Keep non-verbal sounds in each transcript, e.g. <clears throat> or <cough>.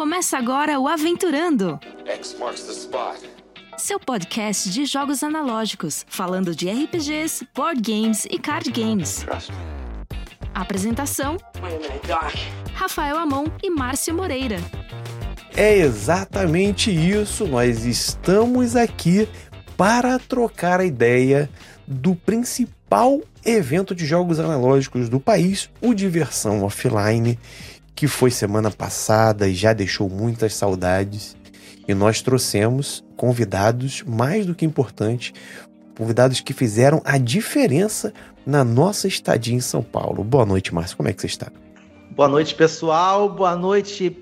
Começa agora o Aventurando, X marks the spot. seu podcast de jogos analógicos, falando de RPGs, board games e card games. Apresentação: Rafael Amon e Márcio Moreira. É exatamente isso. Nós estamos aqui para trocar a ideia do principal evento de jogos analógicos do país, o Diversão Offline, que foi semana passada e já deixou muitas saudades. E nós trouxemos convidados mais do que importantes, convidados que fizeram a diferença na nossa estadia em São Paulo. Boa noite, Márcio. Como é que você está? Boa noite, pessoal. Boa noite,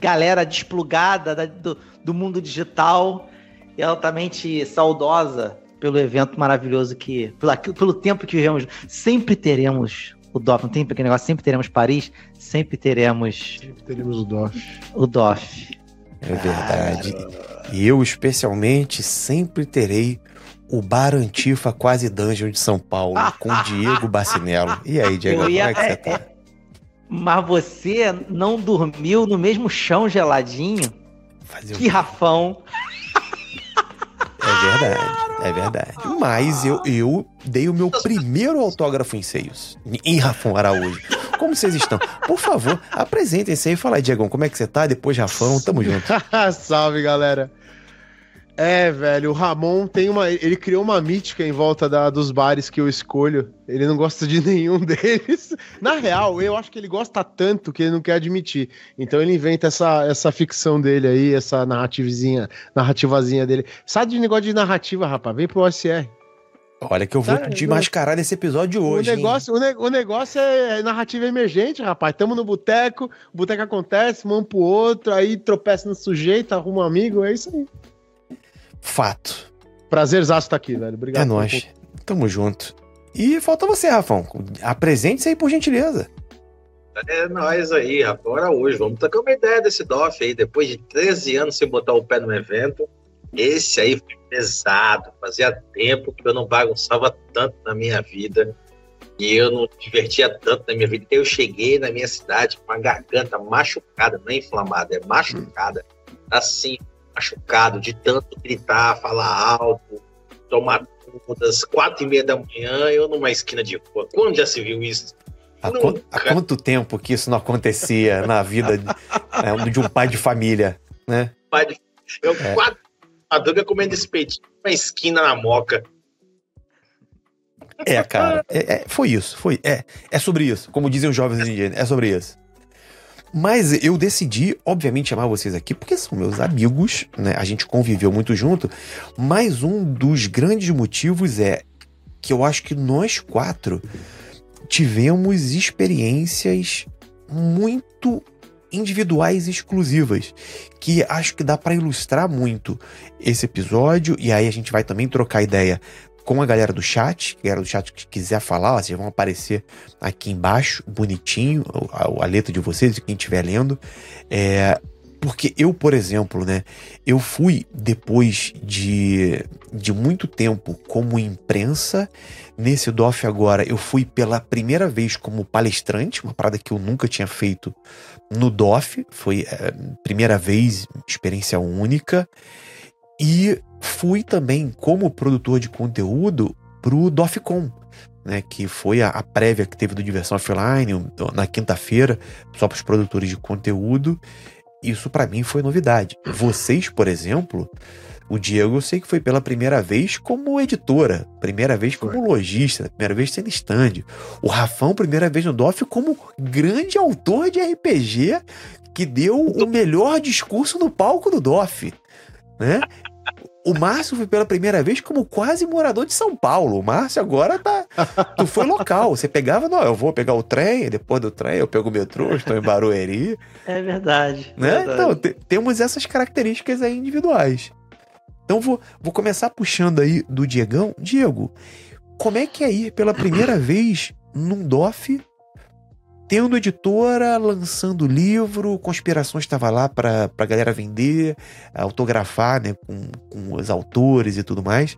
galera desplugada da- do, do mundo digital e altamente saudosa pelo evento maravilhoso que, pelo, pelo tempo que vivemos. Sempre teremos o DOF, não tem pequeno negócio, sempre teremos Paris, sempre teremos Sempre teremos o DOF. o DOF. É verdade. E eu, especialmente, sempre terei o Bar Antifa Quase Dungeon de São Paulo, <laughs> com Diego Bacinello. E aí, Diego, Eu como ia- é que você tá? Mas você não dormiu no mesmo chão geladinho? Fazer o Que rafão. É verdade, é verdade. Mas eu, eu dei o meu primeiro autógrafo em seios, em Rafão Araújo. Como vocês estão? Por favor, apresentem-se aí. Fala aí, Diegão, como é que você tá? Depois, Rafão, tamo junto. <laughs> Salve, galera. É, velho, o Ramon tem uma. Ele criou uma mítica em volta da- dos bares que eu escolho. Ele não gosta de <laughs> nenhum deles. Na real, eu acho que ele gosta tanto que ele não quer admitir. Então ele inventa essa, essa ficção dele aí, essa narrativazinha, narrativazinha dele. Sabe de negócio de narrativa, rapaz? Vem pro OSR. Olha que eu vou Tá, desmascarar nesse episódio hoje, o, hein? negócio, o, ne- o negócio é narrativa emergente, rapaz. Tamo no boteco, o boteco acontece, um pro outro, aí tropeça no sujeito, arruma um amigo, é isso aí. Fato. Prazerzaço estar aqui, velho. Obrigado. É nóis. Tamo junto. E falta você, Rafão. Apresente-se aí, por gentileza. É nós aí, agora hoje. Vamos trocar uma ideia desse DOF aí. Depois de 13 anos sem botar o pé no evento, esse aí foi pesado. Fazia tempo que eu não bagunçava tanto na minha vida e eu não divertia tanto na minha vida. Então eu cheguei na minha cidade com a garganta machucada, não é inflamada, é machucada. Assim, machucado de tanto gritar, falar alto, tomar todas quatro e meia da manhã, eu numa esquina de rua. Quando já se viu isso? Há, Nunca. quan- há quanto tempo que isso não acontecia na vida de, <laughs> é, de um pai de família, né? pai de- Eu É. quatro madruga comendo esse peitinho uma esquina na moca. É, cara. É, é, foi isso. Foi. É, é sobre isso. Como dizem os jovens dia. É sobre isso. Mas eu decidi, obviamente, chamar vocês aqui porque são meus amigos, né? A gente conviveu muito junto. Mas um dos grandes motivos é que eu acho que nós quatro tivemos experiências muito individuais e exclusivas que acho que dá pra ilustrar muito esse episódio e aí a gente vai também trocar ideia com a galera do chat, a galera do chat que quiser falar, vocês vão aparecer aqui embaixo, bonitinho, a, a letra de vocês, de quem estiver lendo. É, porque eu, por exemplo, né, eu fui depois de, de muito tempo como imprensa, nesse DOF agora eu fui pela primeira vez como palestrante, uma parada que eu nunca tinha feito no DOF, foi é, primeira vez, experiência única, e fui também como produtor de conteúdo pro DOFCON, né, que foi a, a prévia que teve do Diversão Offline na quinta-feira, só para os produtores de conteúdo. Isso para mim foi novidade. Vocês, por exemplo, o Diego eu sei que foi pela primeira vez como editora, primeira vez como lojista, primeira vez sendo stand. O Rafão, primeira vez no DOF como grande autor de RPG que deu o melhor discurso no palco do DOF, né? O Márcio foi pela primeira vez como quase morador de São Paulo. O Márcio agora tá. Tu foi local. Você pegava, não, eu vou pegar o trem, depois do trem eu pego o metrô, estou em Barueri. É verdade. Né? verdade. Então, te- temos essas características aí individuais. Então, vou, vou começar puxando aí do Diegão. Diego, como é que é ir pela primeira vez num DOF, tendo editora, lançando livro, Conspirações estava lá para pra galera vender, autografar né, com, com os autores e tudo mais.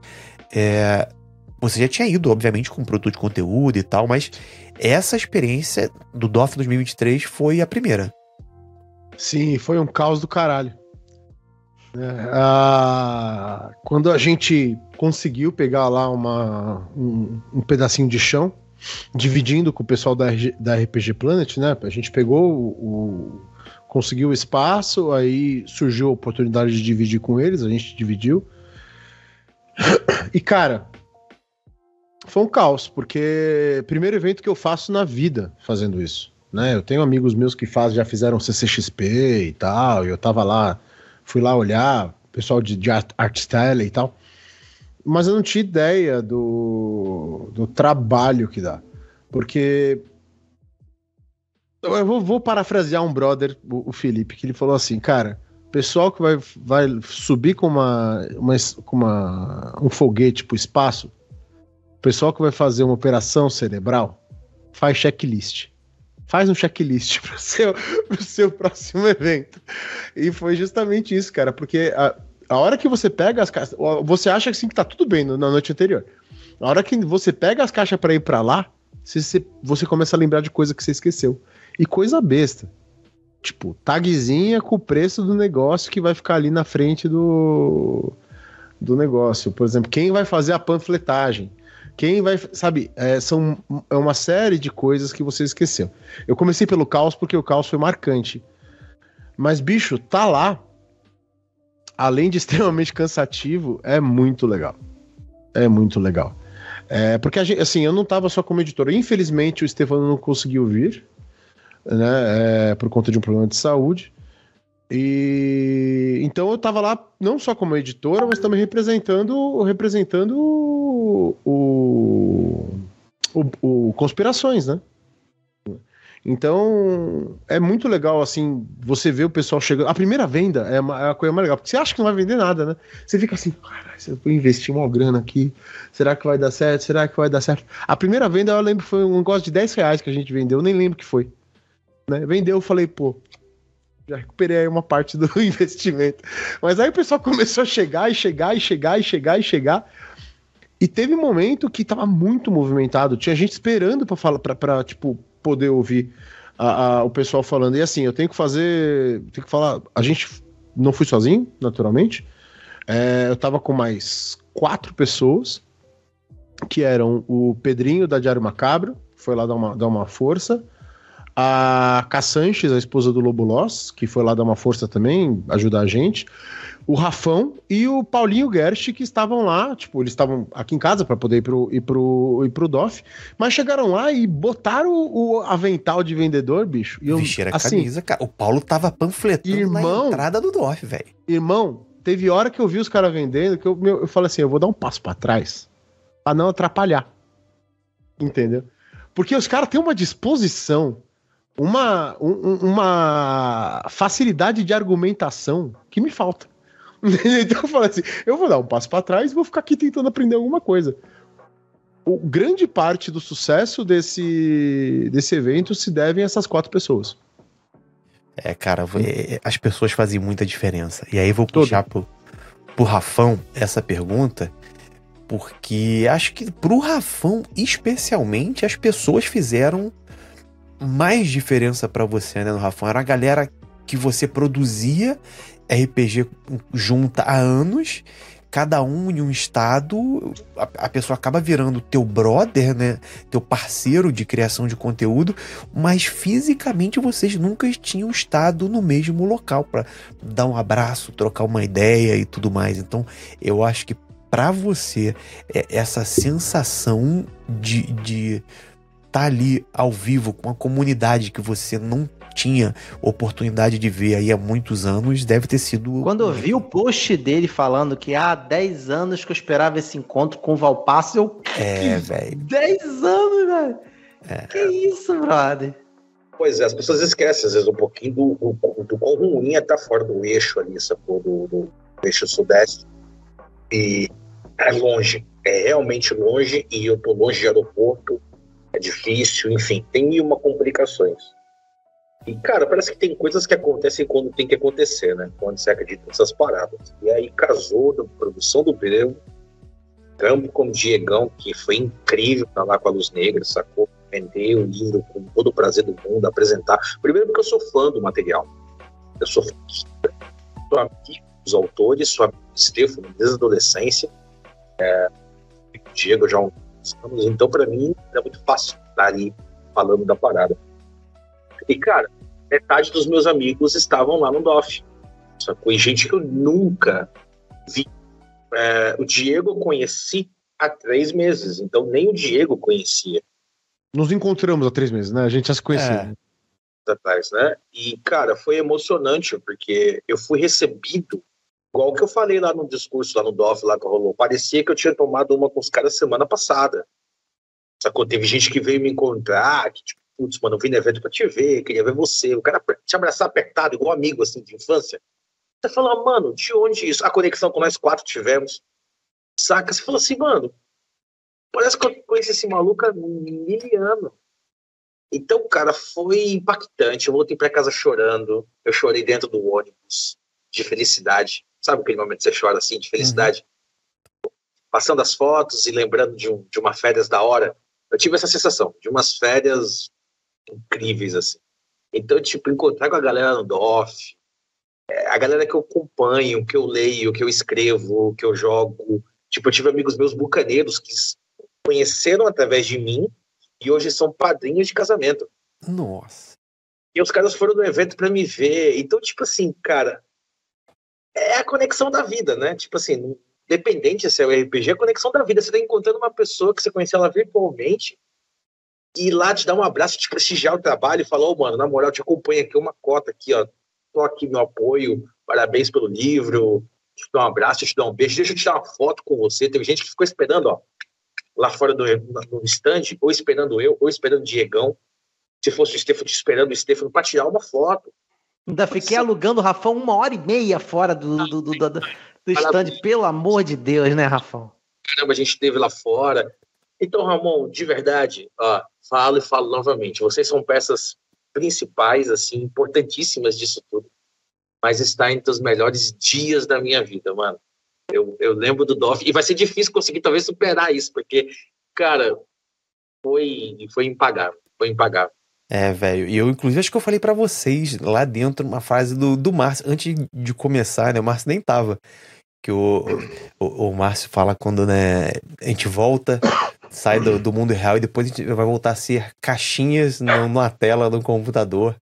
É, você já tinha ido, obviamente, com produto de conteúdo e tal, mas essa experiência do DOF 2023 foi a primeira. Sim, foi um caos do caralho. É, a- quando a gente conseguiu pegar lá uma, um, um pedacinho de chão, dividindo com o pessoal da, da RPG Planet, né? A gente pegou o, o- conseguiu o espaço, aí surgiu a oportunidade de dividir com eles, a gente dividiu. E cara, foi um caos, porque primeiro evento que eu faço na vida fazendo isso, né? Eu tenho amigos meus que faz, já fizeram CCXP e tal, e eu tava lá, fui lá olhar, pessoal de, de art, Artstyle e tal, mas eu não tinha ideia do, do trabalho que dá, porque eu vou, vou parafrasear um brother, o, o Felipe, que ele falou assim, cara, pessoal que vai, vai subir com uma, uma, com uma um foguete pro espaço, pessoal que vai fazer uma operação cerebral, faz checklist. Faz um checklist <laughs> pro seu, pro seu próximo evento. E foi justamente isso, cara, porque a, a hora que você pega as caixas, você acha assim que tá tudo bem na noite anterior. A hora que você pega as caixas para ir para lá, você, você, você começa a lembrar de coisa que você esqueceu. E coisa besta. Tipo, tagzinha com o preço do negócio que vai ficar ali na frente do, do negócio. Por exemplo, quem vai fazer a panfletagem? Quem vai. Sabe, é, são é uma série de coisas que você esqueceu. Eu comecei pelo caos porque o caos foi marcante. Mas, bicho, tá lá. Além de <laughs> extremamente cansativo, é muito legal. É muito legal. É, porque, gente, assim, eu não tava só como editor. Infelizmente, o Stefano não conseguiu vir, né? é, por conta de um problema de saúde. E então eu tava lá não só como editora, mas também representando representando o, o, o, o Conspirações, né? Então é muito legal assim você ver o pessoal chegando. A primeira venda é, uma, é a coisa mais legal, porque você acha que não vai vender nada, né? Você fica assim, caralho, se eu investir uma grana aqui, será que vai dar certo? Será que vai dar certo? A primeira venda eu lembro foi um negócio de 10 reais que a gente vendeu, eu nem lembro que foi. Né? Vendeu, eu falei, pô, já recuperei uma parte do <laughs> investimento. Mas aí o pessoal <laughs> começou a chegar e chegar e chegar e chegar e chegar. E teve um momento que tava muito movimentado. Tinha gente esperando para falar, pra, tipo, poder ouvir a- a- o pessoal falando. E assim, eu tenho que fazer. Tenho que falar. A gente não fui sozinho, naturalmente. É, eu tava com mais quatro pessoas, que eram o Pedrinho da Diário Macabro, foi lá dar uma, dar uma força a Cassanches, a esposa do Lobo Loss, que foi lá dar uma força também, ajudar a gente, o Rafão e o Paulinho Gerst, que estavam lá, tipo, eles estavam aqui em casa para poder ir pro, ir, pro, ir pro DOF, mas chegaram lá e botaram o, o avental de vendedor, bicho. E eu, Vestir a assim, camisa, cara. O Paulo tava panfletando Irmão. na entrada do DOF, velho. Irmão, teve hora que eu vi os caras vendendo que eu, meu, eu falei assim: eu vou dar um passo pra trás pra não atrapalhar. Entendeu? Porque os caras têm uma disposição, uma, um- uma facilidade de argumentação que me falta. <laughs> então eu falei assim: eu vou dar um passo pra trás e vou ficar aqui tentando aprender alguma coisa. O, grande parte do sucesso desse, desse evento se deve a essas quatro pessoas. É, cara, é, as pessoas fazem muita diferença. E aí vou Todo. puxar pro, pro Rafão essa pergunta, porque acho que pro Rafão, especialmente, as pessoas fizeram mais diferença pra você, né, no Rafão. Era a galera que você produzia RPG junta há anos, cada um em um estado, a, a pessoa acaba virando teu brother, né, teu parceiro de criação de conteúdo, mas fisicamente vocês nunca tinham estado no mesmo local para dar um abraço, trocar uma ideia e tudo mais. Então, eu acho que para você é, essa sensação de de estar ali ao vivo com a comunidade que você não tinha oportunidade de ver aí há muitos anos deve ter sido Quando eu vi o post dele falando que há 10 anos que eu esperava esse encontro com o Valpasso, eu. é, velho. 10 anos, velho! Que isso, brother? Pois é, as pessoas esquecem às vezes um pouquinho do, do, do quão ruim é estar fora do eixo ali, sacou? Do, do eixo sudeste. E é longe, é realmente longe, e eu tô longe de aeroporto, é difícil, enfim, tem uma complicações. E, cara, parece que tem coisas que acontecem quando tem que acontecer, né? Quando você acredita nessas paradas. E aí casou da produção do Breu, trampo com o Diegão, que foi incrível estar lá com a Luz Negra, sacou? Vender o livro com todo o prazer do mundo, apresentar. Primeiro porque eu sou fã do material. Eu sou sou amigo dos autores, sou amigo do Stefano desde a adolescência. É, Diego já há uns anos, então para mim é muito fácil estar ali falando da parada. E, cara, metade dos meus amigos estavam lá no DOF. Sacou? E gente que eu nunca vi. É, o Diego eu conheci há três meses, então nem o Diego conhecia. Nos encontramos há três meses, né? A gente já se conhecia. É. Atrás, né? E, cara, foi emocionante, porque eu fui recebido, igual que eu falei lá no discurso, lá no DOF, lá que rolou. Parecia que eu tinha tomado uma com os caras semana passada. Sacou? Teve gente que veio me encontrar, que, tipo, putz, mano, eu vim no evento pra te ver, queria ver você. O cara te abraçar apertado, igual amigo, assim, de infância. Você fala, mano, de onde isso? A conexão que nós quatro tivemos. Saca? Você fala assim, mano, parece que eu conheci esse maluco há miliano. Então, cara, foi impactante. Eu voltei para casa chorando. Eu chorei dentro do ônibus, de felicidade. Sabe aquele momento que você chora assim, de felicidade? Uhum. Passando as fotos e lembrando de, um, de uma férias da hora. Eu tive essa sensação de umas férias incríveis, assim. Então, tipo, encontrar com a galera no DOF, é, a galera que eu acompanho, que eu leio, que eu escrevo, que eu jogo. Tipo, eu tive amigos meus bucaneiros que conheceram através de mim e hoje são padrinhos de casamento. Nossa. E os caras foram no evento para me ver. Então, tipo assim, cara, é a conexão da vida, né? Tipo assim, independente se é o RPG, é a conexão da vida. Você tá encontrando uma pessoa que você conheceu ela virtualmente e lá te dar um abraço, te prestigiar o trabalho e falar, ô, oh, mano, na moral, te acompanho aqui uma cota aqui, ó. Tô aqui meu apoio, parabéns pelo livro, te dou um abraço, te dou um beijo, deixa eu te dar uma foto com você. Teve gente que ficou esperando, ó, lá fora do, no stand, ou esperando eu, ou esperando o Diegão. Se fosse o Stefano, te esperando o Stefano para tirar uma foto. Ainda fiquei alugando o Rafão uma hora e meia fora do, do, do, do, do stand, pelo amor de Deus, né, Rafão? Caramba, a gente esteve lá fora. Então, Ramon, de verdade, ó, falo e falo novamente, vocês são peças principais, assim, importantíssimas disso tudo. Mas está entre os melhores dias da minha vida, mano. Eu, eu lembro do DOF, e vai ser difícil conseguir talvez superar isso, porque, cara, foi, foi impagável, foi impagável. É, velho. E eu, inclusive, acho que eu falei para vocês lá dentro uma frase do, do Márcio, antes de começar, né? O Márcio nem tava. Que o, o, o Márcio fala quando né, a gente volta sai do, do, mundo real e depois a gente vai voltar a ser caixinhas no, numa tela do computador,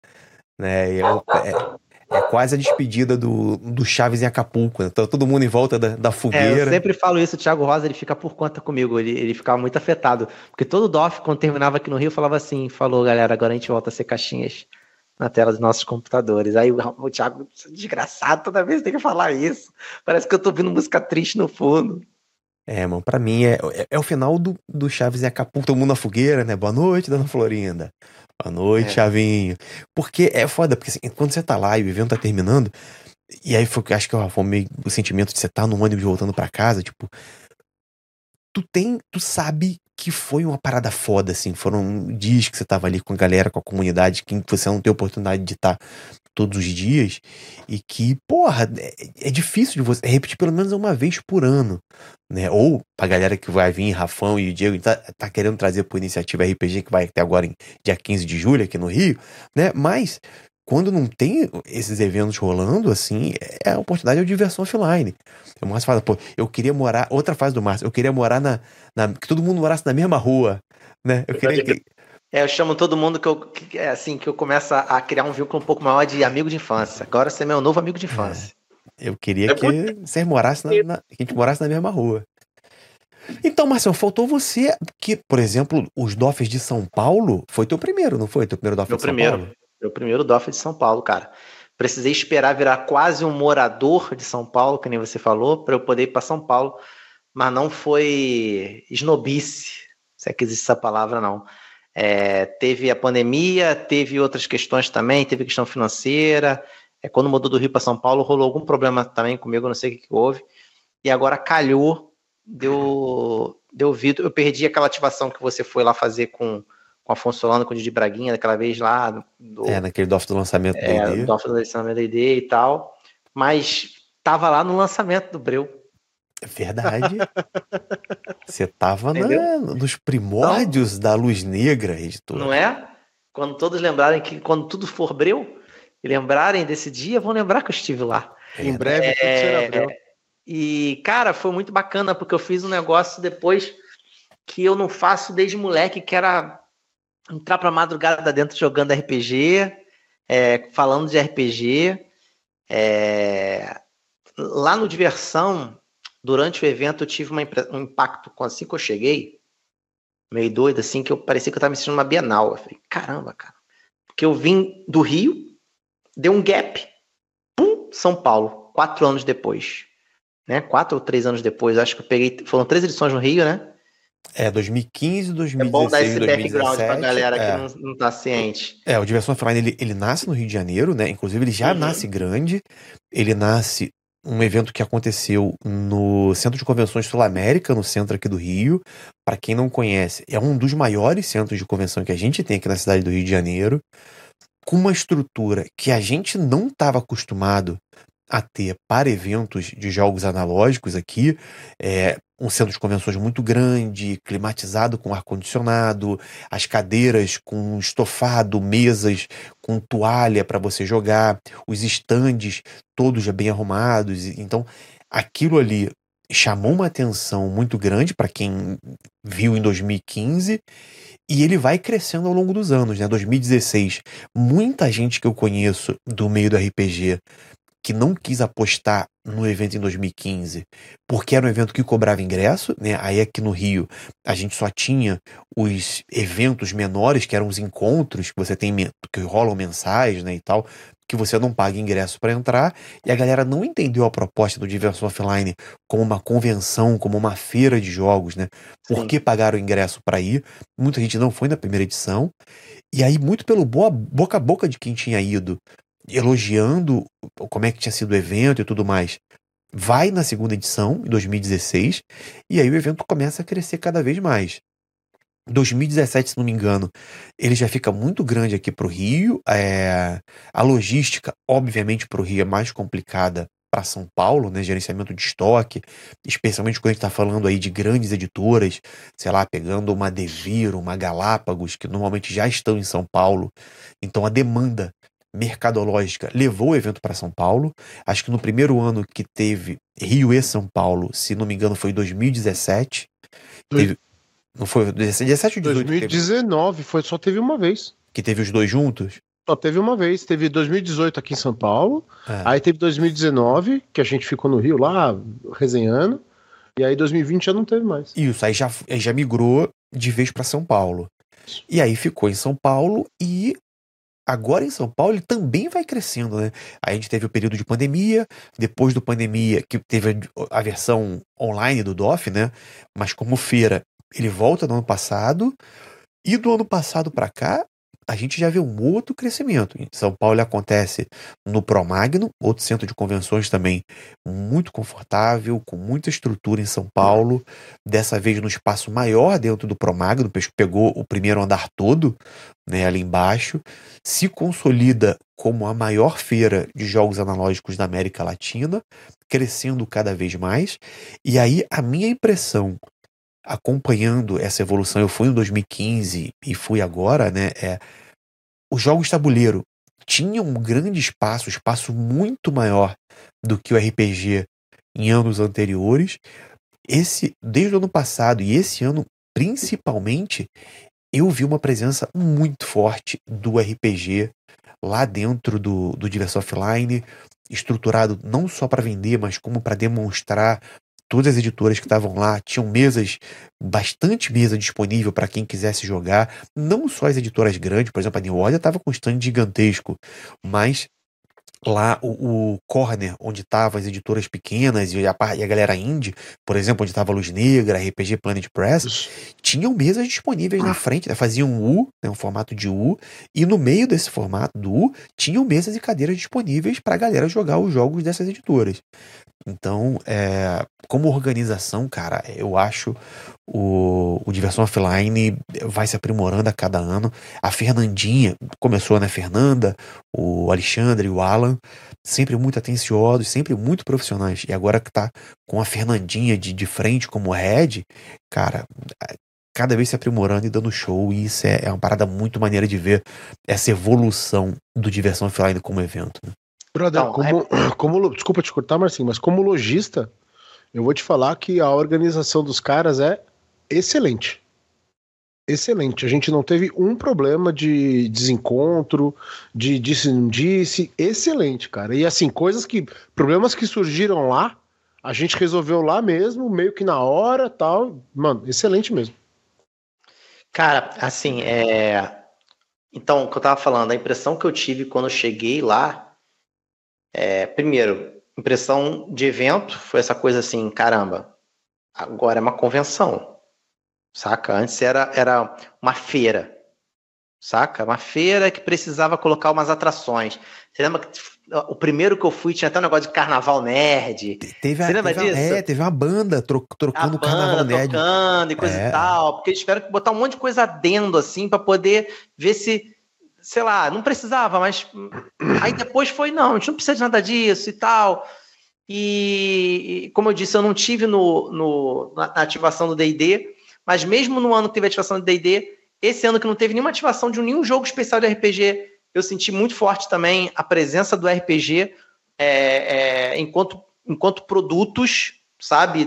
né? E é, é, é, quase a despedida do, do Chaves em Acapulco, né? Então, todo mundo em volta da, da fogueira. É, eu sempre falo isso, o Thiago Rosa, ele fica por conta comigo, ele, ele ficava muito afetado, porque todo DOF, quando terminava aqui no Rio, falava assim, falou, galera, agora a gente volta a ser caixinhas na tela dos nossos computadores. Aí o, o Thiago, desgraçado, toda vez tem que falar isso. Parece que eu tô ouvindo música triste no fundo. É, mano, pra mim é, é, é, o final do, do Chaves e Acapulco, todo mundo na fogueira, né? Boa noite, Dona Florinda. Boa noite, é. Chavinho. Porque é foda, porque assim, quando você tá lá e o evento tá terminando, e aí foi, acho que foi meio o sentimento de você tá no ônibus voltando para casa, tipo, tu tem, tu sabe que foi uma parada foda, assim. Foram dias que você tava ali com a galera, com a comunidade, que você não tem oportunidade de estar tá todos os dias. E que, porra, é, é difícil de você repetir pelo menos uma vez por ano. Né? Ou pra galera que vai vir, Rafão e o Diego, tá, tá querendo trazer por iniciativa RPG, que vai até agora em dia 15 de julho aqui no Rio, né? Mas quando não tem esses eventos rolando, assim, é a oportunidade de diversão offline. O Márcio fala, pô, eu queria morar, outra fase do Márcio, eu queria morar na, na que todo mundo morasse na mesma rua, né? Eu queria que... É, eu chamo todo mundo que eu, que, é assim, que eu começo a criar um vínculo um pouco maior de amigo de infância. Agora você é meu novo amigo de infância. É, eu queria é que você morasse na, na, que a gente morasse na mesma rua. Então, Marcelo, faltou você, que, por exemplo, os DOFs de São Paulo, foi teu primeiro, não foi? Teu primeiro DOF meu de São primeiro. Paulo? Meu primeiro DOF de São Paulo, cara. Precisei esperar virar quase um morador de São Paulo, que nem você falou, para eu poder ir para São Paulo. Mas não foi esnobice, se é que existe essa palavra, não. É, teve a pandemia, teve outras questões também, teve questão financeira. É, quando mudou do Rio para São Paulo, rolou algum problema também comigo, não sei o que, que houve. E agora calhou, deu, deu vidro. Eu perdi aquela ativação que você foi lá fazer com com Afonso Solano, com o Didi Braguinha, daquela vez lá. Do, é, naquele DOF do lançamento do é, ID. DOF do lançamento do ID e tal. Mas tava lá no lançamento do Breu. É verdade. Você tava na, nos primórdios então, da luz negra, editor. Não é? Quando todos lembrarem que quando tudo for Breu, lembrarem desse dia, vão lembrar que eu estive lá. Em breve tudo será É, e, cara, foi muito bacana, porque eu fiz um negócio depois que eu não faço desde moleque, que era entrar pra madrugada dentro jogando RPG, é, falando de RPG. É, lá no Diversão, durante o evento, eu tive uma um impacto com assim que eu cheguei, meio doido, assim, que eu parecia que eu tava me sentindo uma Bienal. Eu falei, caramba, cara. Porque eu vim do Rio, deu um gap, pum, São Paulo, quatro anos depois. Né? Quatro ou três anos depois, acho que eu peguei. Foram três edições no Rio, né? É, 2015, É 2016, bom dar esse 2017. background pra galera é. que não, não tá ciente. É, o Diversão Offline, ele, ele nasce no Rio de Janeiro, né? Inclusive, ele já Uhum. nasce grande. Ele nasce um evento que aconteceu no Centro de Convenções Sul América, no centro aqui do Rio. Para quem não conhece, é um dos maiores centros de convenção que a gente tem aqui na cidade do Rio de Janeiro, com uma estrutura que a gente não estava acostumado a ter para eventos de jogos analógicos aqui. É, um centro de convenções muito grande, climatizado com ar-condicionado, as cadeiras com estofado, mesas com toalha para você jogar, os estandes todos já bem arrumados. Então, aquilo ali chamou uma atenção muito grande para quem viu em 2015 e ele vai crescendo ao longo dos anos, né? 2016, muita gente que eu conheço do meio do RPG que não quis apostar no evento em 2015, porque era um evento que cobrava ingresso, né? Aí aqui no Rio a gente só tinha os eventos menores, que eram os encontros que você tem que rolam mensais, né, e tal, que você não paga ingresso para entrar, e a galera não entendeu a proposta do Diversão Offline como uma convenção, como uma feira de jogos, né? Por Sim. que pagaram o ingresso para ir? Muita gente não foi na primeira edição. E aí, muito pelo boa, boca a boca de quem tinha ido, elogiando como é que tinha sido o evento e tudo mais, vai na segunda edição, em 2016, e aí o evento começa a crescer cada vez mais. 2017, se não me engano, ele já fica muito grande aqui para o Rio. é, a logística, obviamente, para o Rio é mais complicada para São Paulo, né? Gerenciamento de estoque, especialmente quando a gente está falando aí de grandes editoras, sei lá, pegando uma Devir, uma Galápagos, que normalmente já estão em São Paulo. Então a demanda mercadológica levou o evento para São Paulo. Acho que no primeiro ano que teve Rio e São Paulo, se não me engano, foi em 2017. Dois- Teve- não foi 17 ou 18 que teve, 2019 foi, só teve uma vez. que teve os dois juntos? Só teve uma vez. Teve 2018 aqui em São Paulo. É. Aí teve 2019, que a gente ficou no Rio lá, resenhando. E aí 2020 já não teve mais. Isso, aí já, já migrou de vez para São Paulo. E aí ficou em São Paulo e agora em São Paulo ele também vai crescendo, né? A gente teve o período de pandemia, depois do pandemia que teve a versão online do DOF, né? Mas como feira, ele volta no ano passado e do ano passado para cá a gente já vê um outro crescimento. Em São Paulo acontece no Promagno, outro centro de convenções também muito confortável, com muita estrutura em São Paulo. Dessa vez no espaço maior dentro do Promagno, pe- pegou o primeiro andar todo, né, ali embaixo. Se consolida como a maior feira de jogos analógicos da América Latina, crescendo cada vez mais. E aí a minha impressão acompanhando essa evolução, eu fui em 2015 e fui agora, né? É, os jogos tabuleiro tinham um grande espaço, espaço muito maior do que o RPG em anos anteriores. Esse, desde o ano passado e esse ano principalmente, eu vi uma presença muito forte do RPG lá dentro do, do Diversão Offline, estruturado não só para vender, mas como para demonstrar todas as editoras que estavam lá tinham mesas, bastante mesa disponível para quem quisesse jogar. Não só as editoras grandes, por exemplo, a New Order estava com um stand gigantesco, mas lá o, o corner onde estavam as editoras pequenas e a, e a galera indie, por exemplo, onde estava Luz Negra, RPG Planet Press, tinham mesas disponíveis na frente, né? faziam um U, né? um formato de U, e no meio desse formato do U tinham mesas e cadeiras disponíveis para a galera jogar os jogos dessas editoras. Então, é, como organização, cara, eu acho o, o Diversão Offline vai se aprimorando a cada ano. A Fernandinha, começou, né? Fernanda, o Alexandre e o Alan, sempre muito atenciosos, sempre muito profissionais. E agora que tá com a Fernandinha de, de frente como head, cara, cada vez se aprimorando e dando show. E isso é, é uma parada muito maneira de ver essa evolução do Diversão Offline como evento. Né? Brother, Então, como, <clears throat> como, desculpa te cortar, Marcinho, mas como lojista, eu vou te falar que a organização dos caras é excelente. Excelente. A gente não teve um problema de desencontro, de disse não disse. Excelente, cara. E assim, coisas que. Problemas que surgiram lá, a gente resolveu lá mesmo, meio que na hora tal. Mano, excelente mesmo. Cara, assim, é. Então, o que eu tava falando, a impressão que eu tive quando eu cheguei lá, é, primeiro, impressão de evento foi essa coisa assim, caramba, agora é uma convenção, saca? Antes era, era uma feira, saca? Uma feira que precisava colocar umas atrações. Você lembra que o primeiro que eu fui tinha até um negócio de carnaval nerd, Teve, a, Você lembra teve, a- disso? é, teve uma banda tro- a trocando o Carnaval banda Nerd. tocando e coisa É. e tal, porque eles tiveram que botar um monte de coisa adendo assim para poder ver se, sei lá, não precisava, mas <clears throat> aí depois foi não, a gente não precisa de nada disso e tal. E, e, como eu disse, eu não tive no, no- na na ativação do D&D, mas mesmo no ano que teve ativação do D&D, esse ano que não teve nenhuma ativação de nenhum jogo especial de RPG, eu senti muito forte também a presença do RPG é, é, enquanto, enquanto produtos, sabe?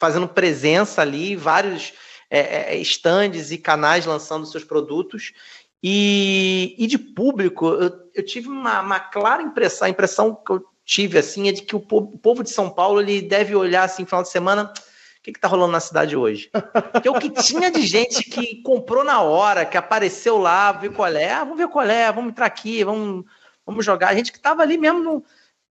Fazendo presença ali, vários é, é, stands e canais lançando seus produtos. E, e de público, eu, eu tive uma, uma clara impressão, a impressão que eu tive assim é de que o po- o povo de São Paulo ele deve olhar assim, final de semana, o que está rolando na cidade hoje? Porque o que tinha de gente que comprou na hora, que apareceu lá, viu qual é, ah, vamos ver qual é, vamos entrar aqui, vamos, vamos jogar. A gente que estava ali mesmo no,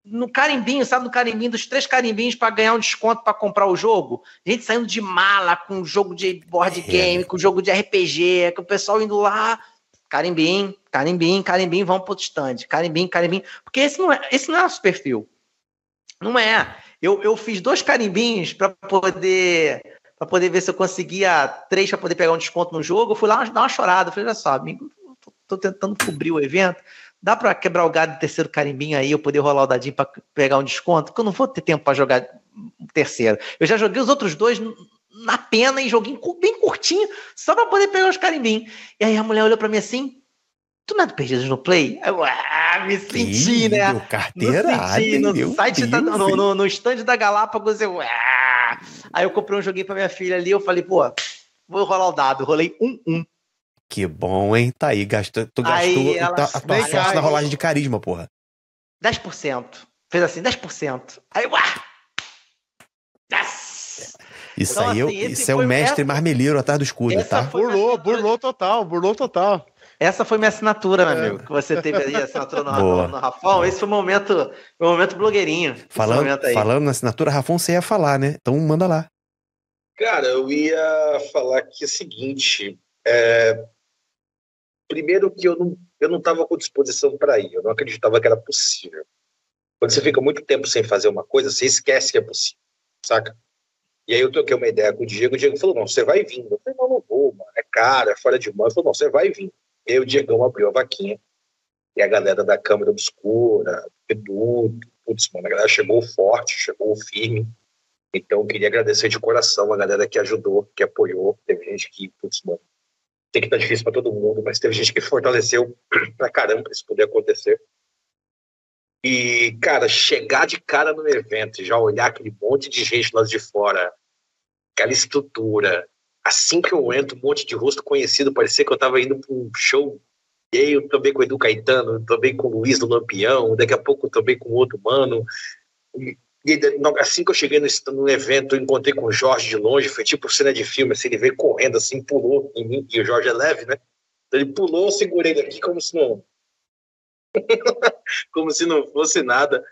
no carimbinho, sabe, no carimbinho, dos três carimbinhos para ganhar um desconto para comprar o jogo. Gente saindo de mala com jogo de board É. game, com jogo de RPG, com o pessoal indo lá, carimbinho, carimbinho, carimbinho, vamos pro stand, carimbinho, carimbinho. Porque esse não é, esse não é nosso perfil. Não é. Eu, eu fiz dois carimbinhos para poder para poder ver se eu conseguia três para poder pegar um desconto no jogo. Eu fui lá dar uma chorada. Eu falei, olha só, amigo, tô, tentando cobrir o evento. Dá para quebrar o galho do terceiro carimbinho aí, eu poder rolar o dadinho para pegar um desconto? Porque eu não vou ter tempo para jogar o terceiro. Eu já joguei os outros dois na pena e joguei bem curtinho, só para poder pegar os carimbinhos. E aí a mulher olhou para mim assim: Tu não é do Perdidos no Play? Aí Eu, ah, me senti, Ih, né? deu carteirada, No, senti, no site, da- Deus, no, hein? no, no stand da Galápagos, eu. "Ah!" Aí eu comprei um joguinho pra minha filha ali, eu falei, pô, vou rolar o dado. Rolei um, um. Que bom, hein? Tá aí, gastou, tu gastou Aí o ela- a tua sorte cá, na rolagem de carisma, porra. 10%. Fez assim, 10%. Aí eu. Ah! Yes! Isso Então, aí é o- assim, isso é o mestre essa- marmeleiro atrás do escudo, essa tá? Burlou, burlou total, burlou total. Essa foi minha assinatura, meu É. amigo. Que você teve aí, a assinatura no, Boa. no, no Rafão. Esse foi o momento, o momento blogueirinho. Falando, momento aí. falando na assinatura, Rafão, você ia falar, né? Então manda lá. Cara, eu ia falar aqui o seguinte. é, Primeiro que eu não eu não estava com disposição para ir, eu não acreditava que era possível. Quando você fica muito tempo sem fazer uma coisa, você esquece que é possível, saca? E aí eu troquei uma ideia com o Diego, o Diego falou, não, você vai vindo. Eu falei, não, não vou, mano, é caro, é fora de mão. Ele falou, não, você vai vir. E o Diegão abriu a vaquinha, e a galera da Câmara Obscura, Edu, putz, mano, a galera chegou forte, chegou firme. Então, eu queria agradecer de coração a galera que ajudou, que apoiou. Teve gente que, putz, mano, tem que estar difícil para todo mundo, mas teve gente que fortaleceu <clears throat> pra caramba isso poder acontecer. E, cara, chegar de cara no evento já olhar aquele monte de gente lá de fora, aquela estrutura. Assim que eu entro, um monte de rosto conhecido, parecia que eu tava indo para um show. E aí eu também com o Edu Caetano, também com o Luiz do Lampião, daqui a pouco também com outro mano. E, e assim que eu cheguei no, no evento, eu encontrei com o Jorge de longe, foi tipo cena de filme, assim, ele veio correndo, assim, pulou em mim, e o Jorge é leve, né? Então ele pulou, eu segurei ele aqui como se não. <laughs> como se não fosse nada.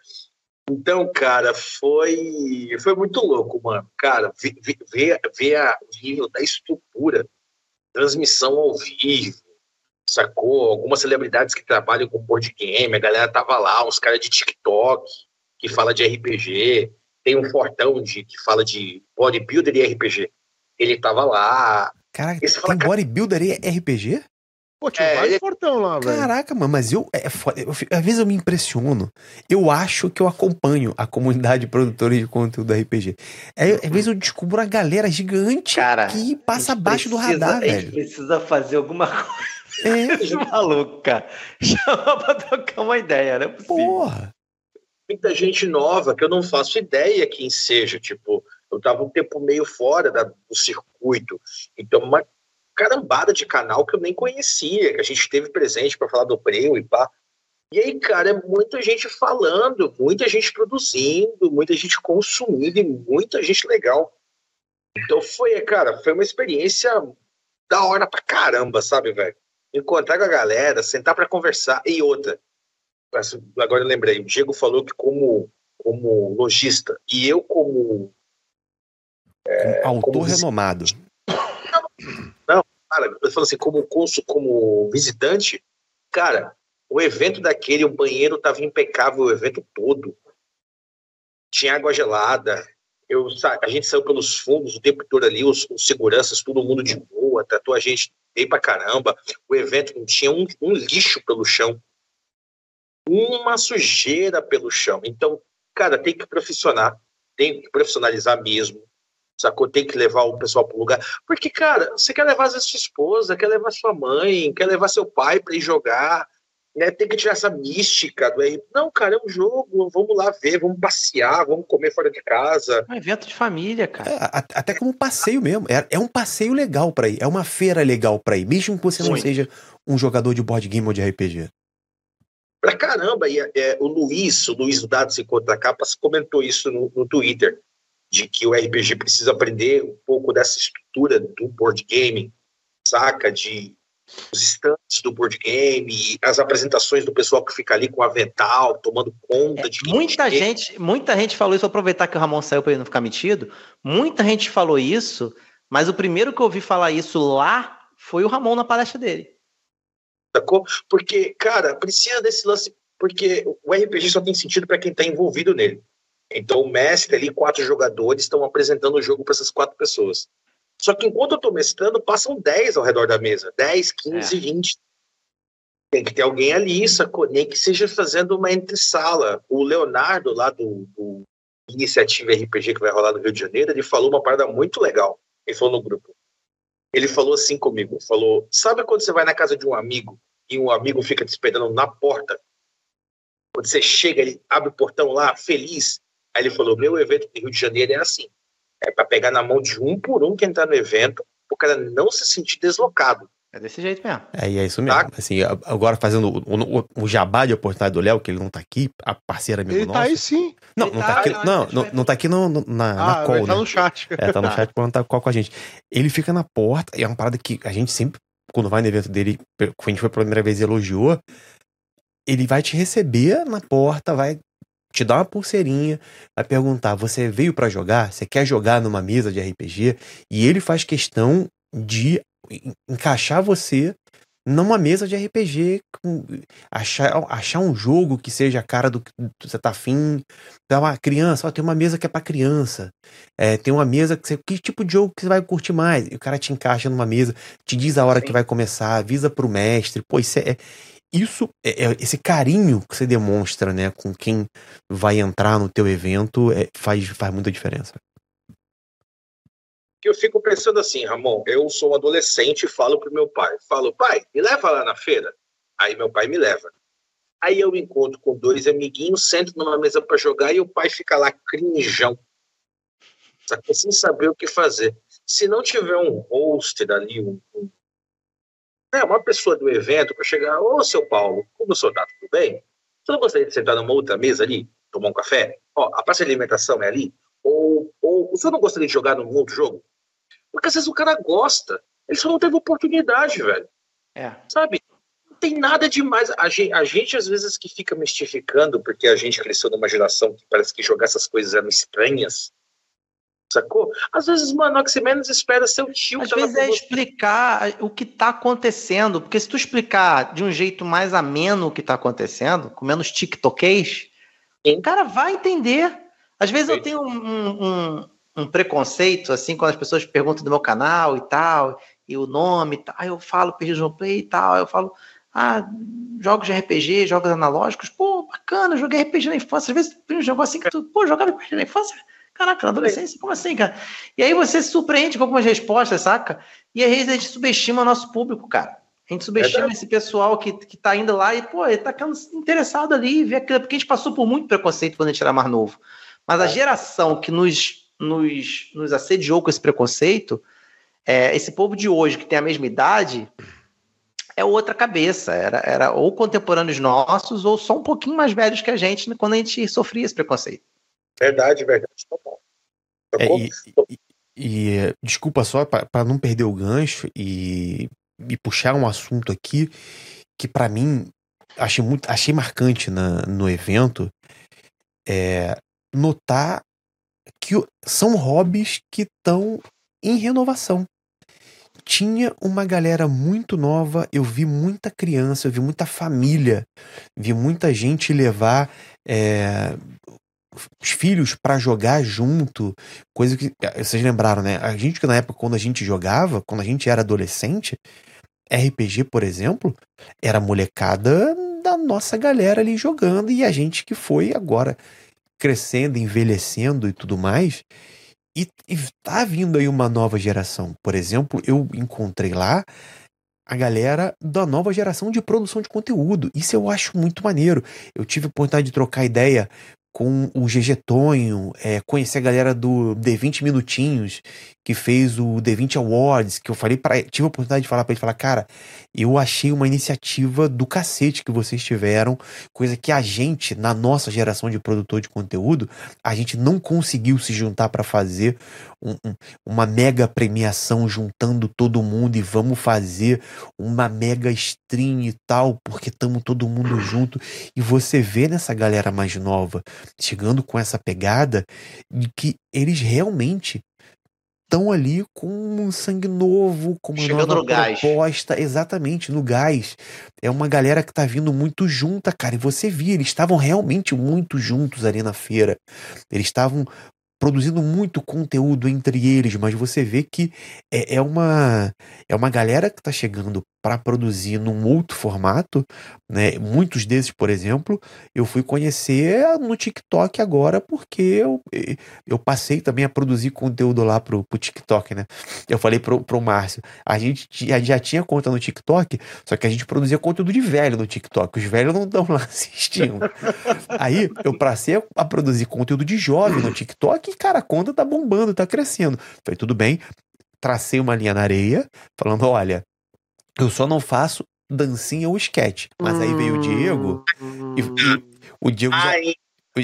Então, cara, foi, foi muito louco, mano. Cara, ver, ver, a, nível da estrutura, transmissão ao vivo, sacou? Algumas celebridades que trabalham com board game, a galera tava lá, uns caras de TikTok que fala de RPG, tem um fortão de, que fala de bodybuilder e RPG. Ele tava lá. Caraca, Esse tem fala, cara- bodybuilder e RPG? Pô, tinha É, vários ele- portão lá, velho. Caraca, mano, mas eu, é eu às vezes eu me impressiono. Eu acho que eu acompanho a comunidade produtora de conteúdo RPG. É, às vezes eu descubro uma galera gigante Cara, que passa A abaixo do precisa- radar, A gente velho. precisa fazer alguma coisa É, <laughs> maluco, cara. Chama pra trocar uma ideia, é possível. porra. muita gente nova que eu não faço ideia quem seja. Tipo, eu tava um tempo meio fora da- do circuito. Então, uma carambada de canal que eu nem conhecia, que a gente teve presente para falar do prêmio e pá. E aí, cara, é muita gente falando, muita gente produzindo, muita gente consumindo e muita gente legal. Então foi, cara, foi uma experiência da hora pra caramba, sabe, velho? Encontrar com a galera, sentar pra conversar e outra. Agora eu lembrei, o Diego falou que como, como lojista e eu como Autor como vice- renomado. cara, eu falo assim, como consu, como visitante, cara, o evento daquele, o banheiro tava impecável o evento todo. Tinha água gelada. Eu, a gente saiu pelos fundos o tempo todo ali, os, os seguranças, todo mundo de boa, tratou a gente bem pra caramba. O evento não tinha um, um lixo pelo chão. Uma sujeira pelo chão. Então, cara, tem que profissionar, tem que profissionalizar mesmo. Sacou? Tem que levar o pessoal pro lugar. Porque, cara, você quer levar vezes sua esposa, quer levar sua mãe, quer levar seu pai para ir jogar, né? Tem que tirar essa mística do RP. Não, cara, é um jogo, vamos lá ver, vamos passear, vamos comer fora de casa. É um evento de família, cara. É, a- até como passeio mesmo. É, é um passeio legal pra ir. É uma feira legal pra ir. Mesmo que você não Muito. seja um jogador de board game ou de RPG. Pra caramba, e é, o Luiz, o Luiz do Dados e Contra Capas, comentou isso no, no Twitter, de que o RPG precisa aprender um pouco dessa estrutura do board game, saca? De os stands do board game, as apresentações do pessoal que fica ali com o avental, tomando conta de quem Muita tem. gente, muita gente falou isso, vou aproveitar que o Ramon saiu para ele não ficar metido. Muita gente falou isso, mas o primeiro que eu ouvi falar isso lá foi o Ramon na palestra dele. sacou? Porque, cara, precisa desse lance, porque o RPG só tem sentido para quem tá envolvido nele. Então o mestre ali, quatro jogadores, estão apresentando o jogo para essas quatro pessoas. Só que enquanto eu tô mestrando, passam 10 ao redor da mesa. 10, 15, É. 20. Tem que ter alguém ali, sacou? Nem que seja fazendo uma entre-sala. O Leonardo, lá do, do Iniciativa RPG que vai rolar no Rio de Janeiro, ele falou uma parada muito legal. Ele falou no grupo. Ele falou assim comigo, falou, sabe quando você vai na casa de um amigo e um amigo fica te esperando na porta? Quando você chega, ele abre o portão lá, feliz. Aí ele falou, meu evento do Rio de Janeiro é assim. É para pegar na mão de um por um que entrar no evento, o cara não se sentir deslocado. É desse jeito mesmo. É, e é isso mesmo. Tá. Assim, agora fazendo o, o, o jabá de oportunidade do Léo, que ele não tá aqui, a parceira amigo Ele nosso. tá aí sim. Não, Ele não tá, tá aqui, não, não, ele não, não tá aqui no, no- na, na ah, call, vai tá né? no chat. É, tá no Tá. <laughs> chat quando tá call com a gente. Ele fica na porta, e é uma parada que a gente sempre, quando vai no evento dele, quando a gente foi pela primeira vez e elogiou, ele vai te receber na porta, vai te dar uma pulseirinha, vai perguntar: você veio pra jogar? Você quer jogar numa mesa de RPG? E ele faz questão de en- encaixar você numa mesa de RPG, achar, achar um jogo que seja a cara do que você tá afim. Então, uma criança, ó, tem uma mesa que é pra criança. É, tem uma mesa que você. Que tipo de jogo que você vai curtir mais? E o cara te encaixa numa mesa, te diz a hora Sim. que vai começar, avisa pro mestre. Pô, isso é. Isso, é, é- esse carinho que você demonstra, né, com quem vai entrar no teu evento, é, faz, faz muita diferença. eu fico pensando assim, Ramon, eu sou um adolescente e falo pro meu pai, falo, pai, me leva lá na feira. Aí meu pai me leva. Aí eu encontro com dois amiguinhos, sento numa mesa para jogar e o pai fica lá crinjão, sacou? sem saber o que fazer. Se não tiver um host ali, um, um- né, uma pessoa do evento para chegar, ô seu Paulo, como o senhor tá, tudo bem? Você não gostaria de sentar numa outra mesa ali, tomar um café? Ó, a praça de alimentação é ali? Ou, ou o senhor não gostaria de jogar num outro jogo? Porque às vezes o cara gosta, ele só não teve oportunidade, velho. É. Sabe? Não tem nada demais. A gente, a gente, às vezes, que fica mistificando, porque a gente cresceu numa geração que parece que jogar essas coisas eram estranhas. Sacou? Às vezes, mano, o que você menos espera seu tio Às tá vezes é você. explicar o que está acontecendo, porque se tu explicar de um jeito mais ameno o que está acontecendo, com menos tiktokês, o cara vai entender. Às vezes eu tenho um, um- um- preconceito, assim, quando as pessoas perguntam do meu canal e tal, e o nome, tá? Aí eu falo Perdidos no Play e tal, eu falo, ah, jogos de RPG, jogos analógicos, pô, bacana, joguei RPG na infância, às vezes tem um jogo assim que tu, pô, jogava RPG na infância? Caraca, na adolescência, como assim, cara? E aí você se surpreende com algumas respostas, saca? E às vezes a gente subestima o nosso público, cara. A gente subestima esse pessoal que, que tá indo lá e, pô, ele tá interessado ali, ver aquilo, porque a gente passou por muito preconceito quando a gente era mais novo. Mas a é. geração que nos, nos, nos assediou com esse preconceito, é, esse povo de hoje que tem a mesma idade, é outra cabeça. Era, era ou contemporâneos nossos, ou só um pouquinho mais velhos que a gente quando a gente sofria esse preconceito. Verdade, verdade. É, e, e, e, desculpa só para não perder o gancho e me puxar um assunto aqui que para mim achei muito achei marcante na, no evento é notar que são hobbies que estão em renovação. Tinha uma galera muito nova, eu vi muita criança, eu vi muita família, vi muita gente levar é, os filhos para jogar junto, coisa que eh, vocês lembraram, né? A gente que na época quando a gente jogava, quando a gente era adolescente, RPG, por exemplo, era molecada da nossa galera ali jogando e a gente que foi agora crescendo, envelhecendo e tudo mais. E, e tá vindo aí uma nova geração. Por exemplo, eu encontrei lá a galera da nova geração de produção de conteúdo. Isso eu acho muito maneiro. Eu tive a oportunidade de trocar ideia com o GG Tonho, é, conhecer a galera do D20 Minutinhos, que fez o D20 Awards, que eu falei para tive a oportunidade de falar para ele, falar, cara, eu achei uma iniciativa do cacete que vocês tiveram, coisa que a gente, na nossa geração de produtor de conteúdo, a gente não conseguiu se juntar para fazer um, um, uma mega premiação juntando todo mundo e vamos fazer uma mega stream e tal, porque estamos todo mundo junto. E você vê nessa galera mais nova chegando com essa pegada de que eles realmente estão ali com um sangue novo, com uma Chegando nova proposta, gás. exatamente, no gás. É uma galera que tá vindo muito junta, cara, e você via, eles estavam realmente muito juntos ali na feira. Eles estavam produzindo muito conteúdo entre eles, mas você vê que é, é uma é uma galera que está chegando para produzir num outro formato, né? Muitos desses, por exemplo, eu fui conhecer no TikTok agora porque eu, eu passei também a produzir conteúdo lá pro, pro TikTok, né? Eu falei pro, pro Márcio, a gente já tinha conta no TikTok, só que a gente produzia conteúdo de velho no TikTok, os velhos não estão lá <laughs> assistindo. Aí eu passei a produzir conteúdo de jovem no TikTok e, cara, a conta tá bombando, tá crescendo. Falei, tudo bem, tracei uma linha na areia, falando: olha, eu só não faço dancinha ou esquete. Mas aí veio o Diego e, e o Diego já,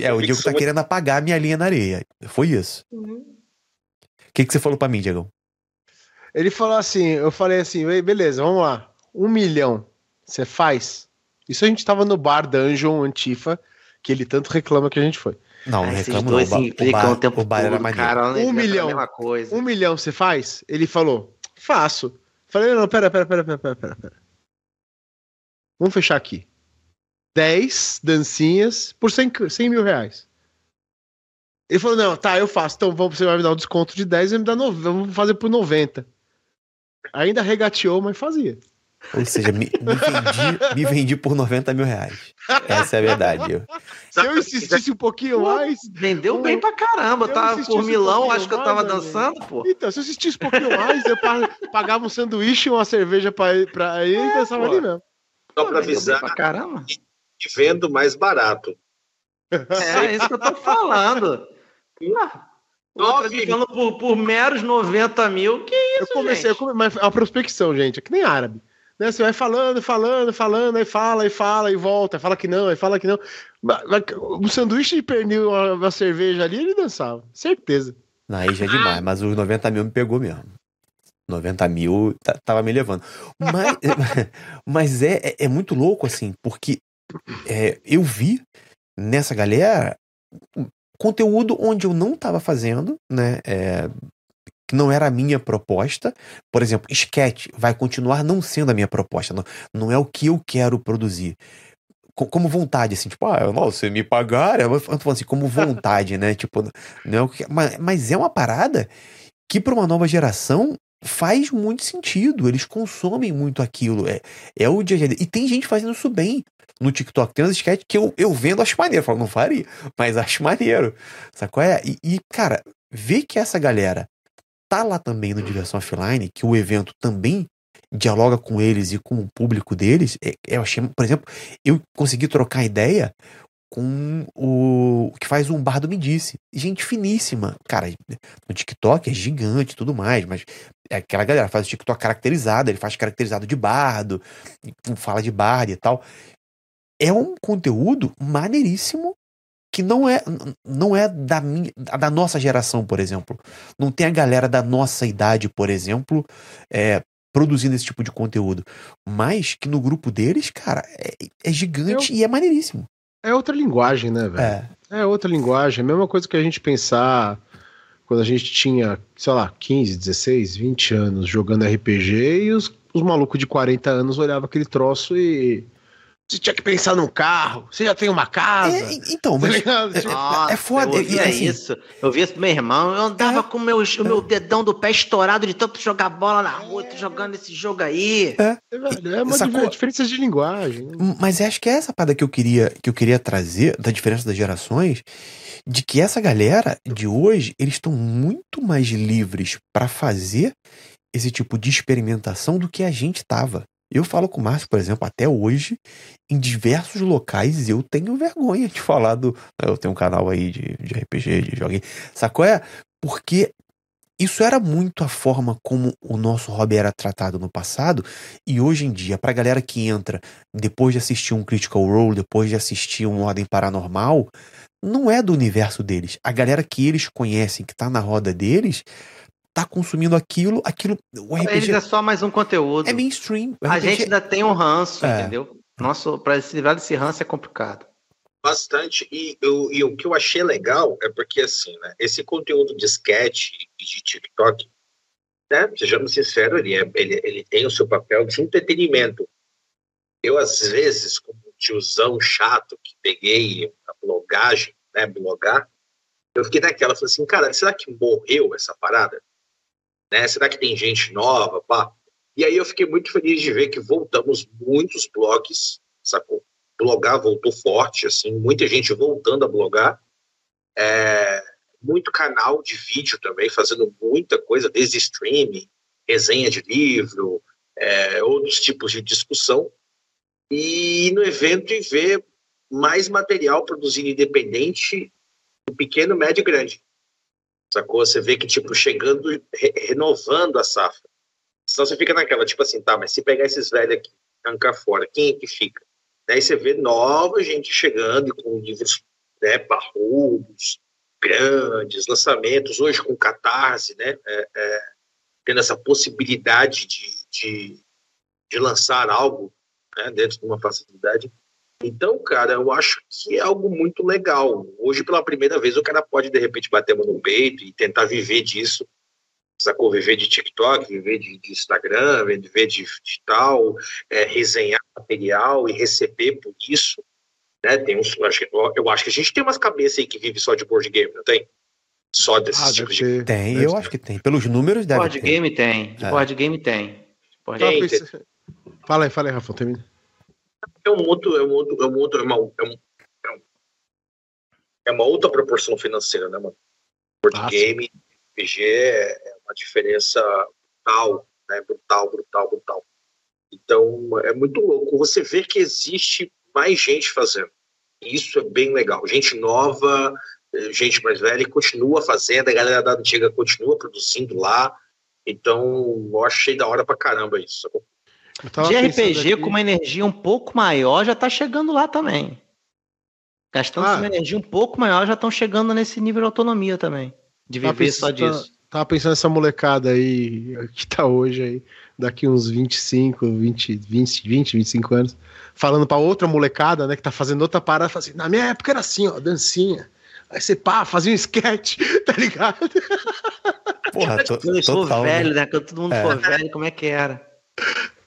é, o Diego tá querendo apagar a minha linha na areia. Foi isso. O uhum. que, que você falou para mim, Diego? Ele falou assim, eu falei assim, beleza, vamos lá. Um milhão, você faz? Isso a gente tava no bar Dungeon Antifa, que ele tanto reclama que a gente foi. Não, não reclamo dois não. O bar, o tempo o bar era maneiro. Cara, um milhão, um milhão você faz? Ele falou, faço. Falei, não, pera, pera, pera, pera, pera, pera, pera. Vamos fechar aqui. 10 dancinhas por 100, 100 mil reais. Ele falou, não, tá, eu faço. Então vamos, você vai me dar um desconto de 10 e me dá no, vamos fazer por 90. Ainda regateou, mas fazia. Ou seja, me, me, vendi, me vendi por 90 mil reais. Essa é a verdade. Eu. Se eu insistisse um pouquinho mais. Vendeu bem pra caramba. Tá por milão, um acho que eu tava mais, dançando, pô. Então, se eu insistisse um pouquinho mais, eu pagava um sanduíche e uma cerveja pra, pra ir é, e dançava ali mesmo. Só pra avisar. Pra caramba. E vendo mais barato. <laughs> É, é isso que eu tô falando. Ah, Outra por, por meros 90 mil, que isso, eu comecei, gente? Eu comecei, mas a prospecção, gente, é que nem árabe. Né? Você vai falando, falando, falando, aí fala, aí fala, e volta, fala que não, aí fala que não. Um sanduíche de pernil, uma, uma cerveja ali, ele dançava, certeza. Aí já é demais, mas os 90 mil me pegou mesmo. 90 mil tava me levando. Mas, <laughs> mas é, é, é, muito louco, assim, porque é, eu vi nessa galera conteúdo onde eu não tava fazendo, né? Que não era a minha proposta. Por exemplo, sketch vai continuar não sendo a minha proposta, não, não é o que eu quero produzir. Como vontade, assim, tipo, ah, não, se me pagar, eu tô falando assim, como <laughs> vontade, né? Tipo, não é o que, mas, mas é uma parada que para uma nova geração faz muito sentido. Eles consomem muito aquilo. É, é o dia a dia. E tem gente fazendo isso bem no TikTok. Tem umas sketches que eu, eu vendo, acho maneiro. Eu falo, não faria, mas acho maneiro. Sabe qual é? E, e, cara, ver que essa galera tá lá também no Diversão Offline, que o evento também dialoga com eles e com o público deles, é, eu achei, por exemplo, eu consegui trocar ideia com o que faz um bardo me disse. Gente finíssima. Cara, no TikTok é gigante tudo mais, mas é aquela galera faz o TikTok caracterizado, ele faz caracterizado de bardo, fala de bardo e tal. É um conteúdo maneiríssimo que não é não é da minha, da nossa geração, por exemplo. Não tem a galera da nossa idade, por exemplo, é, produzindo esse tipo de conteúdo. Mas que no grupo deles, cara, é, é gigante Eu... e é maneiríssimo. É outra linguagem, né, velho? É. é outra linguagem. É a mesma coisa que a gente pensar quando a gente tinha, sei lá, 15, 16, 20 anos jogando RPG e os, os malucos de 40 anos olhavam aquele troço e você tinha que pensar num carro, você já tem uma casa. É, então, mas. Tá é, Nossa, é foda. Eu via é, assim, isso. Eu via isso pro meu irmão. Eu andava é, com meu, o meu dedão do pé estourado de tanto jogar bola na rua, tô jogando esse jogo aí. É, é, é uma Sacou? diferença de linguagem. Mas acho que é essa parada que eu queria que eu queria trazer da diferença das gerações, de que essa galera de hoje, eles estão muito mais livres para fazer esse tipo de experimentação do que a gente tava. Eu falo com o Márcio, por exemplo, até hoje, em diversos locais, eu tenho vergonha de falar do. Eu tenho um canal aí de, de RPG, de joguinho. Sacou? É? Porque isso era muito a forma como o nosso hobby era tratado no passado, e hoje em dia, pra galera que entra depois de assistir um Critical Role, depois de assistir um Ordem Paranormal, não é do universo deles. A galera que eles conhecem, que tá na roda deles, tá consumindo aquilo, aquilo. O RPG Eles é só mais um conteúdo. É mainstream. A gente ainda tem um ranço, é. entendeu? Nosso, para se livrar desse ranço é complicado. Bastante. E, eu, e o que eu achei legal é porque, assim, né, esse conteúdo de sketch e de TikTok, né, sejamos sinceros, ele, é, ele, ele tem o seu papel de entretenimento. Eu, às vezes, como um tiozão chato que peguei a blogagem, né, blogar, eu fiquei naquela, falei assim, cara, será que morreu essa parada? Né? Será que tem gente nova? Pá? E aí eu fiquei muito feliz de ver que voltamos muitos blogs, sacou? Blogar voltou forte, assim, muita gente voltando a blogar. É, muito canal de vídeo também, fazendo muita coisa, desde streaming, resenha de livro, é, outros tipos de discussão. E no evento e ver mais material produzido independente, pequeno, médio e grande. Sacou? Você vê que, tipo, chegando, re renovando a safra. Senão você fica naquela, tipo assim, tá, mas se pegar esses velhos aqui, arrancar fora, quem é que fica? Daí você vê nova gente chegando com livros né, parrudos, grandes, lançamentos, hoje com catarse, né? É, é, tendo essa possibilidade de, de, de lançar algo né, dentro de uma facilidade. Então, cara, eu acho que é algo muito legal. Hoje, pela primeira vez, o cara pode, de repente, bater a mão no peito e tentar viver disso. Sacou? Viver de TikTok, viver de, de Instagram, viver de, de tal, é, resenhar material e receber por isso. Né? Tem uns, eu, acho, eu acho que a gente tem umas cabeças aí que vive só de board game, não tem? Só desses ah, tipos de. Tem, eu acho que tem. Pelos números deve board ter. Game tem. De é. board game tem. Board game tem. Fala aí, fala aí, Rafa, termina é um outro, é um outro, é um outro, é uma, é, um, é uma outra proporção financeira, né, mano? Board ah, game, RPG é uma diferença brutal, né? Brutal, brutal, brutal. Então é muito louco. Você vê que existe mais gente fazendo. Isso é bem legal. Gente nova, gente mais velha continua fazendo, a galera da antiga continua produzindo lá. Então, eu achei da hora pra caramba isso. De RPG aqui... com uma energia um pouco maior já tá chegando lá também. Gastando ah, uma energia um pouco maior já estão chegando nesse nível de autonomia também. De viver pensando, só disso. Tava pensando nessa molecada aí <laughs> que tá hoje aí, daqui uns 25, 20, 20, 20 25 anos, falando pra outra molecada, né, que tá fazendo outra parada, fala assim, na minha época era assim, ó, dancinha. Aí você pá, fazia um sketch, <laughs> tá ligado? Porra, tô, Quando eu sou velho, né? Quando todo mundo é. for velho, como é que era?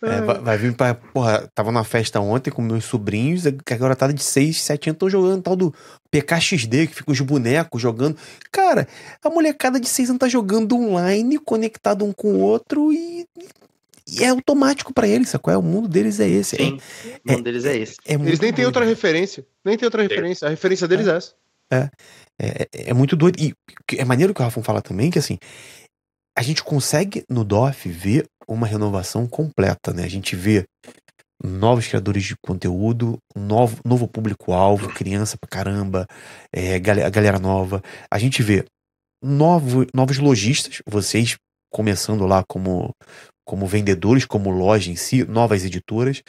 É, vai, vai vir pra. Porra, tava na festa ontem com meus sobrinhos, que a garotada de 6, 7 anos estão jogando tal do PKXD, que fica os bonecos jogando. Cara, a molecada de 6 anos tá jogando online, conectado um com o outro e. e é automático pra eles, sacou? É, o mundo deles é esse. Sim, o mundo deles é esse. É, é Eles nem têm doido. outra referência. Nem tem outra referência. A referência deles é essa. É, é- é muito doido. E é maneiro que o Rafa fala também que assim, a gente consegue no DOF ver uma renovação completa, né? A gente vê novos criadores de conteúdo, novo, novo público-alvo, criança pra caramba, é, gal- a galera nova. A gente vê novo, novos lojistas, vocês começando lá como, como vendedores, como loja em si, novas editoras.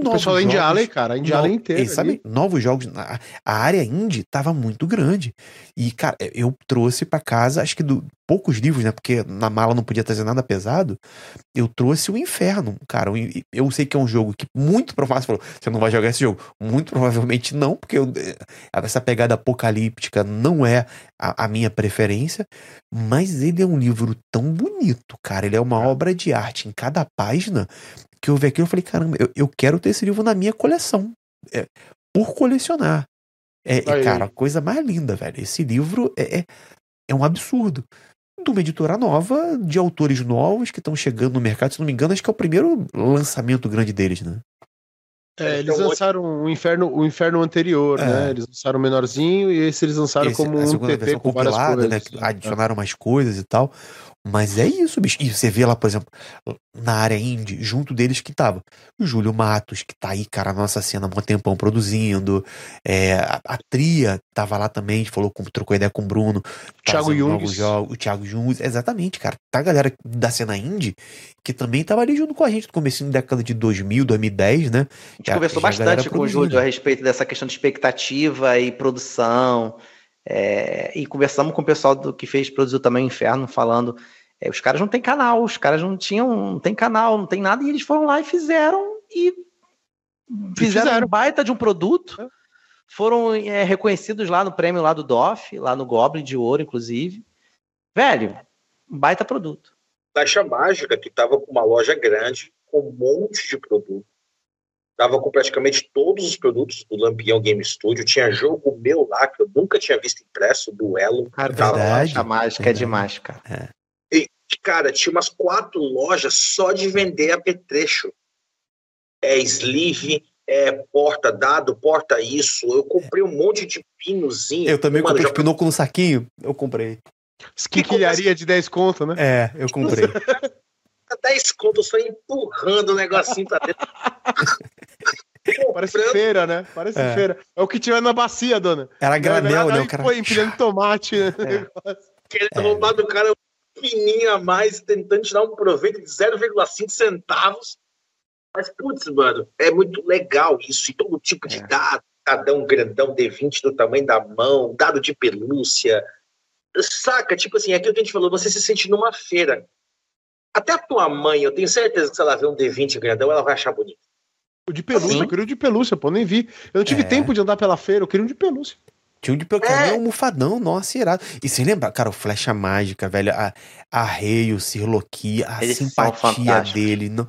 O novos pessoal da Indie jogos, Alley, cara. A Indie Alley inteira. e, sabe, novos jogos. A, a área indie tava muito grande. E, cara, eu trouxe pra casa, acho que do, poucos livros, né? Porque na mala não podia trazer nada pesado. Eu trouxe o Inferno, cara. o Eu sei que é um jogo que muito provável. Você falou, você não vai jogar esse jogo. Muito provavelmente não, porque eu- essa pegada apocalíptica não é a, a minha preferência. Mas ele é um livro tão bonito, cara. Ele é uma obra de arte em cada página que eu vi aquilo e falei, caramba, eu, eu quero ter esse livro na minha coleção. É, por colecionar. É, é, Aí. cara, a coisa mais linda, velho. Esse livro é, é, é um absurdo. De uma editora nova, de autores novos que estão chegando no mercado. Se não me engano, acho que é o primeiro lançamento grande deles, né? É, Eles eles lançaram o inferno, o inferno anterior, É. né? Eles lançaram o menorzinho e esse eles lançaram Esse- como a um segunda TP versão com várias compilada, coisas. né? que Adicionaram mais coisas e tal. Mas é isso, bicho. E você vê lá, por exemplo, na área indie, junto deles que tava o Júlio Matos, que tá aí, cara, na nossa cena há um tempão produzindo. É, a, a Tria tava lá também, falou com, trocou ideia com o Bruno. Thiago Jungs. novos jogos, O Thiago Jungs, exatamente, cara. Tá a galera da cena indie que também tava ali junto com a gente no comecinho da década de 2000, 2010, né? A gente Já- conversou já bastante com o. Júlio a respeito dessa questão de expectativa e produção. É, e conversamos com o pessoal do que fez, produziu também o Inferno, falando. é, os caras não têm canal, os caras não tinham, não tem canal, não tem nada, e eles foram lá e fizeram e fizeram, fizeram. um baita de um produto. É. Foram é, reconhecidos lá no prêmio lá do DOF, lá no Goblin de Ouro, inclusive. Velho, um baita produto. Caixa Mágica, que estava com uma loja grande, com um monte de produto. Tava com praticamente todos os produtos do Lampião Game Studio. Tinha jogo meu lá, que eu nunca tinha visto impresso, duelo. Cara, Verdade, a mágica é verdade. demais, cara. E, cara, tinha umas quatro lojas só de vender apetrecho. É sleeve, é porta dado, porta isso. Eu comprei um monte de pinozinho. Eu também Mano, comprei já pinoco no saquinho. Eu comprei. Esquinquilharia de 10 conto, né? É, eu comprei. <laughs> tá 10 conto só empurrando o negocinho pra dentro. <laughs> Parece feira, né? Parece É. feira. É o que tinha na bacia, dona. Era granel, né? O cara. Pô, empilhando tomate. né? querendo É. <laughs> roubar do cara um fininho a mais, tentando tirar um proveito de 0,5 centavos. Mas, putz, mano, é muito legal isso. E todo tipo de É. dado, dadão grandão, D20 do tamanho da mão, dado de pelúcia. Saca? Tipo assim, é aquilo que a gente falou, você se sente numa feira. Até a tua mãe, eu tenho certeza que se ela ver um D20 grandão, ela vai achar bonito. O de pelúcia, Sim. eu queria o de pelúcia, pô, nem vi. Eu não tive É. tempo de andar pela feira, eu queria um de pelúcia. Tinha um de pequeno, um mufadão, nossa, irado. E sem lembrar, cara, o Flecha Mágica, velho, a, a Rei, o Sirloqui, a Eles simpatia dele. Não,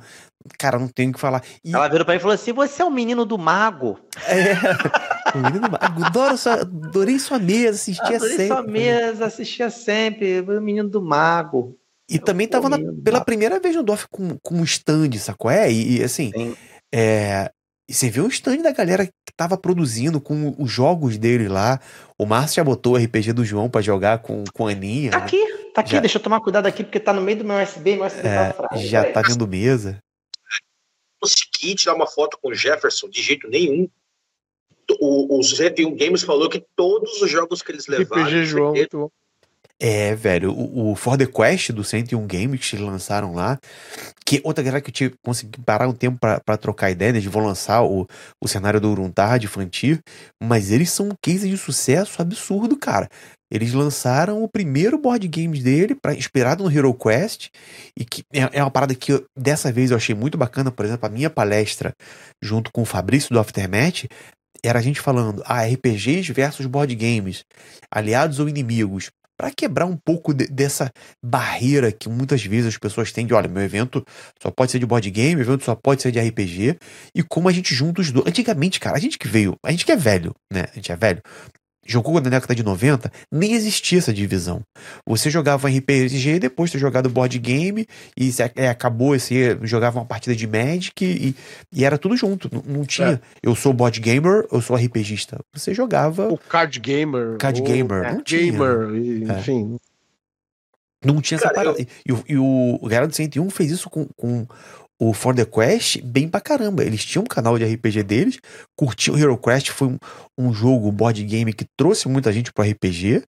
cara, não tenho o que falar. E, Ela virou pra mim e falou assim: você é o menino do mago. é, <laughs> o menino, adoro sua, adorei sua mesa, assistia Adorei sempre. sua mesa, assistia sempre. O menino do mago. E também tava na- do pela mago. primeira vez no DOF com, com um stand, sacou? É, e, e assim, Sim. É, e você vê o stand da galera que tava produzindo com os jogos dele lá. O Márcio já botou o RPG do João pra jogar com, com a Aninha. Tá né? aqui, tá aqui. Já- Deixa eu tomar cuidado aqui, porque tá no meio do meu USB. Meu USB É, tá fraco. já tá vendo mesa. consegui tirar uma foto com o Jefferson de jeito nenhum. O, o 101 Games falou que todos os jogos que eles levaram. RPG João, muito bom. É, velho, o, o For the Quest do 101 Games que eles lançaram lá, que outra galera que eu tive, consegui parar um tempo pra trocar ideia, né, eles vão lançar o, o cenário do Uruntard infantil, mas eles são um case de sucesso absurdo, cara. Eles lançaram o primeiro board games dele, pra, inspirado no Hero Quest, e que é, é uma parada que eu- dessa vez eu achei muito bacana, por exemplo, a minha palestra junto com o Fabrício do Aftermath, era a gente falando, ah, RPGs versus board games, aliados ou inimigos. Para quebrar um pouco de, dessa barreira que muitas vezes as pessoas têm de, olha, meu evento só pode ser de board game, meu evento só pode ser de RPG, e como a gente junta os dois. Antigamente, cara, a gente que veio, a gente que é velho, né? A gente é velho jogou na década de 90, nem existia essa divisão. Você jogava RPG, depois você jogava board game, e você, é, acabou, você jogava uma partida de Magic, e, e era tudo junto. Não, não tinha, é. eu sou board gamer, eu sou RPGista. Você jogava... O card gamer. Card gamer, é, não gamer, tinha. É. enfim... Não tinha essa parada. Eu... E, e, o, o Garado 101 fez isso com, com o For the Quest bem pra caramba. Eles tinham um canal de RPG deles, curtiam Hero Quest, foi um, um jogo, board game que trouxe muita gente pro RPG,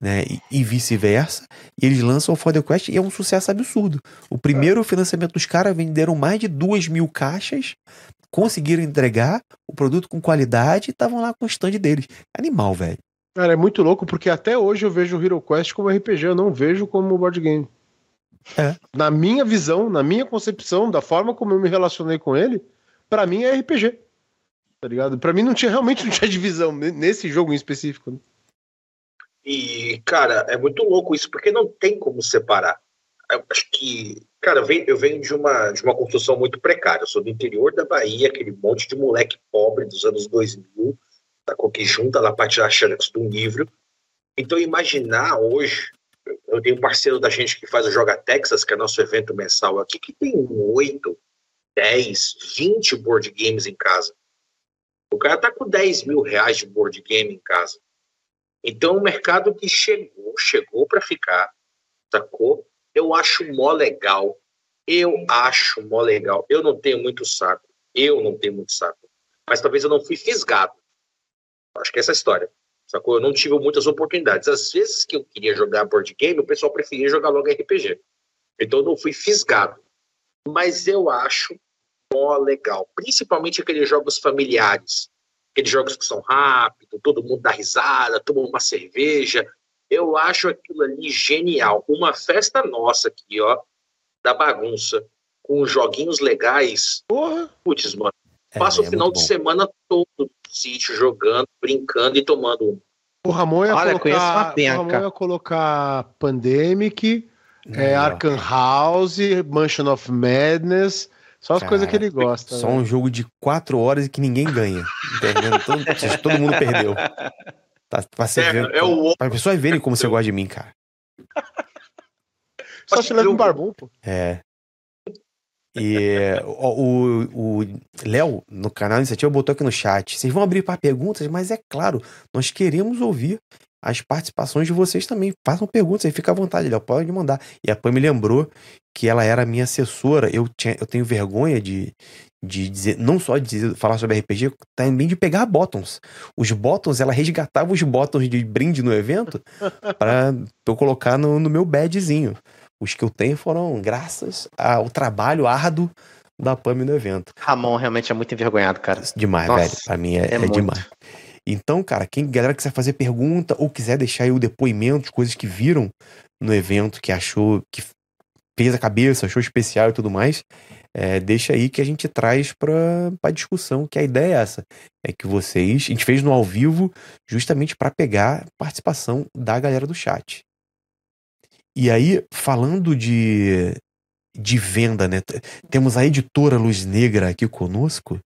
né? E, e vice-versa. E eles lançam o For the Quest e é um sucesso absurdo. O primeiro é. financiamento dos caras venderam mais de duas mil caixas, conseguiram entregar o produto com qualidade e estavam lá com o stand deles. Animal, velho. Cara, é muito louco porque até hoje eu vejo o Hero Quest como RPG, eu não vejo como board game. É. Na minha visão, na minha concepção, da forma como eu me relacionei com ele, para mim é RPG. Tá ligado? Pra mim não tinha realmente não tinha divisão nesse jogo em específico. Né? E, cara, é muito louco isso, porque não tem como separar. Eu acho que, cara, eu venho, eu venho de, uma, de uma construção muito precária. Eu sou do interior da Bahia, aquele monte de moleque pobre dos anos 2000, tá, com que junta lá pra tirar xerox de um livro. Então, imaginar hoje eu tenho um parceiro da gente que faz o Joga Texas, que é nosso evento mensal aqui, que tem 8, 10, 20 board games em casa. O cara tá com 10 mil reais de board game em casa. Então, é mercado que chegou, chegou para ficar, sacou? Eu acho mó legal. Eu acho mó legal. Eu não tenho muito saco. Eu não tenho muito saco. Mas talvez eu não fui fisgado. Acho que é essa história. Sacou? Eu não tive muitas oportunidades. Às vezes que eu queria jogar board game, o pessoal preferia jogar logo RPG. Então eu não fui fisgado. Mas eu acho mó legal. Principalmente aqueles jogos familiares. Aqueles jogos que são rápidos, todo mundo dá risada, toma uma cerveja. Eu acho aquilo ali genial. Uma festa nossa aqui, ó, da bagunça, com joguinhos legais. Porra! Putz, mano. É, Passa é, o final de semana todo sítio jogando, brincando e tomando um. O Ramon ia Olha, colocar, o Ramon ia colocar Pandemic, é, Arkham House, Mansion of Madness, só as coisas que ele gosta. Só né? um jogo de quatro horas e que ninguém ganha. Entendeu? todo, todo mundo perdeu. Tá, pra você é, ver. É o... Pra pessoas verem como você gosta de mim, cara. Só te leva um barbum, pô. É. E o, Léo, no canal Iniciativa, botou aqui no chat. Vocês vão abrir para perguntas, mas é claro, nós queremos ouvir as participações de vocês também. Façam perguntas aí, fica à vontade, Léo, pode mandar. E a Pam me lembrou que ela era minha assessora. Eu, tinha, eu tenho vergonha de, de dizer, não só de dizer, falar sobre RPG, também de pegar bottoms. Os bottoms, ela resgatava os bottoms de brinde no evento para eu colocar no, no meu badzinho. Os que eu tenho foram graças ao trabalho árduo da PAMI no evento. Ramon realmente é muito envergonhado, cara. Demais, Nossa, velho. Pra mim é, é, é demais. Então, cara, quem galera quiser fazer pergunta ou quiser deixar aí o depoimento, coisas que viram no evento, que achou, que fez a cabeça, achou especial e tudo mais, é, deixa aí que a gente traz pra, pra discussão, que a ideia é essa. É que vocês, a gente fez no ao vivo justamente para pegar participação da galera do chat. E aí, falando de, de venda, né? Temos a editora Luz Negra aqui conosco.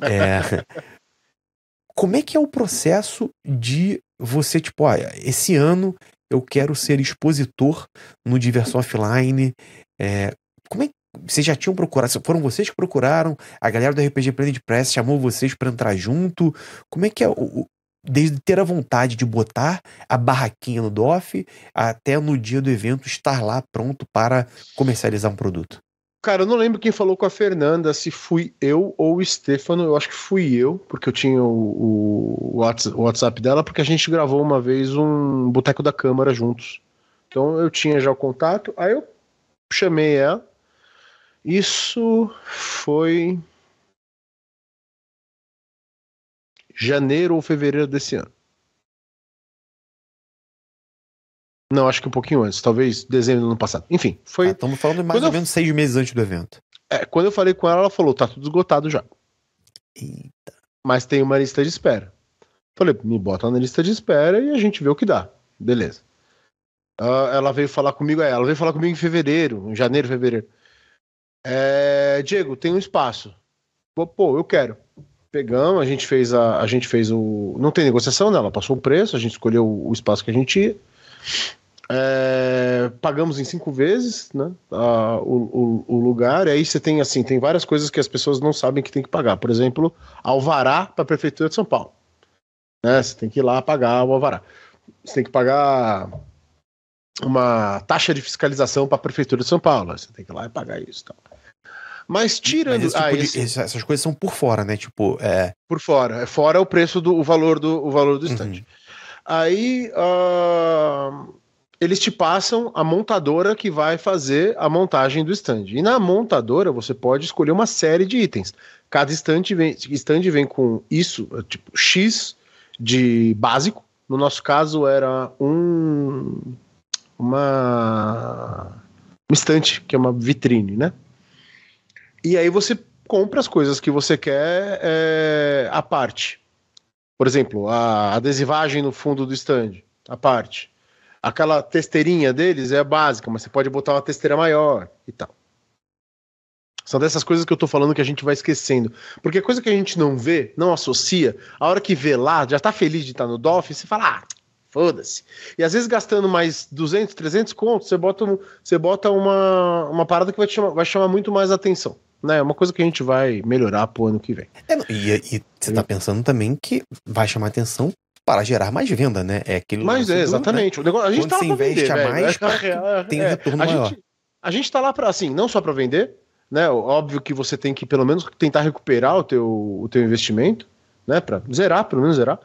É, <laughs> como é que é o processo de você, tipo, olha, esse ano eu quero ser expositor no Diversão Offline. É, como é vocês já tinham procurado? Foram vocês que procuraram? A galera do RPG Planet Press chamou vocês para entrar junto? Como é que é o, desde ter a vontade de botar a barraquinha no DOF até no dia do evento estar lá pronto para comercializar um produto? Cara, eu não lembro quem falou com a Fernanda, se fui eu ou o Stefano. Eu acho que fui eu, porque eu tinha o, o, WhatsApp dela, porque a gente gravou uma vez um Boteco da Câmara juntos. Então eu tinha já o contato, aí eu chamei ela. Isso foi janeiro ou fevereiro desse ano. Não, acho que um pouquinho antes, talvez dezembro do ano passado. Enfim, foi. Ah, estamos falando mais ou menos seis meses antes do evento. É, quando eu falei com ela, ela falou: tá tudo esgotado já. Eita. Mas tem uma lista de espera. Falei, me bota na lista de espera e a gente vê o que dá. Beleza. Uh, ela veio falar comigo, é, ela veio falar comigo em fevereiro, em janeiro, fevereiro. É, Diego, tem um espaço. Pô, eu quero. Pegamos, a gente fez a, a gente fez o, não tem negociação, né? Ela passou o preço, a gente escolheu o, o espaço que a gente ia. É, pagamos em cinco vezes, né? A, o, o, o, lugar. E aí você tem assim, tem várias coisas que as pessoas não sabem que tem que pagar. Por exemplo, alvará para a prefeitura de São Paulo. Né? Você tem que ir lá pagar o alvará. Você tem que pagar uma taxa de fiscalização para a prefeitura de São Paulo. Você tem que ir lá e pagar isso. Tal. Mas tirando. Mas tipo esse... de, essas coisas são por fora, né? Tipo, é. Por fora. É fora o preço do o valor do, o valor do stand. Uhum. Aí. Uh, eles te passam a montadora que vai fazer a montagem do stand. E na montadora você pode escolher uma série de itens. Cada stand vem, stand vem com isso, tipo X de básico. No nosso caso era um uma um estante, que é uma vitrine, né? E aí você compra as coisas que você quer é, à parte. Por exemplo, a adesivagem no fundo do stand, à parte. Aquela testeirinha deles é básica, mas você pode botar uma testeira maior e tal. São dessas coisas que eu tô falando que a gente vai esquecendo. Porque coisa que a gente não vê, não associa, a hora que vê lá, já tá feliz de estar no DOF, você fala, ah, foda-se. E às vezes gastando mais 200, 300 contos, você bota, você bota uma, uma parada que vai, chamar, vai chamar muito mais atenção né? É uma coisa que a gente vai melhorar pro ano que vem. É, e, você tá pensando também que vai chamar atenção para gerar mais venda, né? É aquilo Mas é, exatamente. Né? O negócio, a gente Quando tá você investe vender, a mais, <laughs> é, <laughs> tem um retorno a maior. Gente, a gente tá lá para assim, não só para vender, né? Óbvio que você tem que pelo menos tentar recuperar o teu, o teu investimento, né? Para zerar, pelo menos zerar.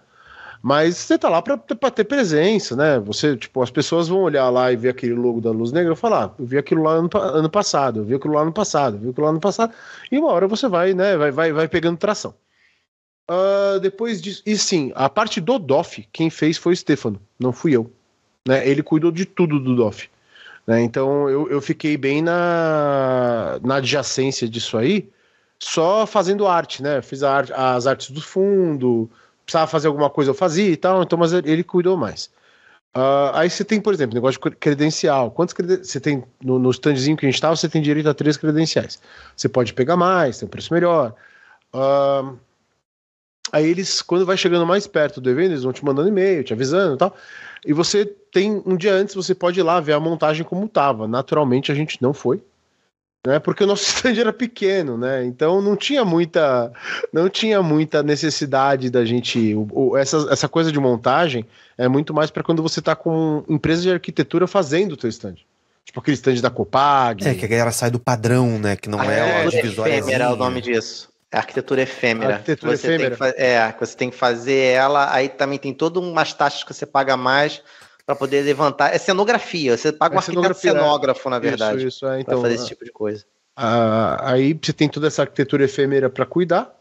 Mas você tá lá para ter presença, né? Você, tipo, as pessoas vão olhar lá e ver aquele logo da Luz Negra e falar, ah, eu vi aquilo lá ano, ano passado, eu vi aquilo lá ano passado, eu vi aquilo lá ano passado, e uma hora você vai, né, vai, vai, vai pegando tração. Uh, depois disso, e sim, a parte do DOF, quem fez foi o Stefano, não fui eu. Né? Ele cuidou de tudo do DOF. Né? Então eu, eu fiquei bem na, na adjacência disso aí, só fazendo arte, né? Fiz arte, as artes do fundo, precisava fazer alguma coisa, eu fazia e tal, então, mas ele cuidou mais. Uh, aí você tem, por exemplo, negócio de credencial. Quantos creden você tem no, no standzinho que a gente estava, você tem direito a três credenciais. Você pode pegar mais, tem um preço melhor. Uh, aí eles, quando vai chegando mais perto do evento, eles vão te mandando e-mail, te avisando e tal. E você tem um dia antes, você pode ir lá ver a montagem como estava. Naturalmente a gente não foi né? Porque o nosso <laughs> stand era pequeno, né? Então não tinha muita, não tinha muita necessidade da gente. O, o, essa, essa coisa de montagem é muito mais para quando você está com empresa de arquitetura fazendo o teu stand. Tipo aquele stand da Copag. É, que a galera sai do padrão, né? Que não a é o divisória. Efêmera é o nome disso. É arquitetura efêmera. Arquitetura você efêmera. Tem que, é, você tem que fazer ela, aí também tem todas umas taxas que você paga mais para poder levantar. É cenografia, você paga é um arquiteto cenógrafo, na verdade. Isso, isso, é, então. Pra fazer esse tipo de coisa. Ah, aí você tem toda essa arquitetura efêmera para cuidar.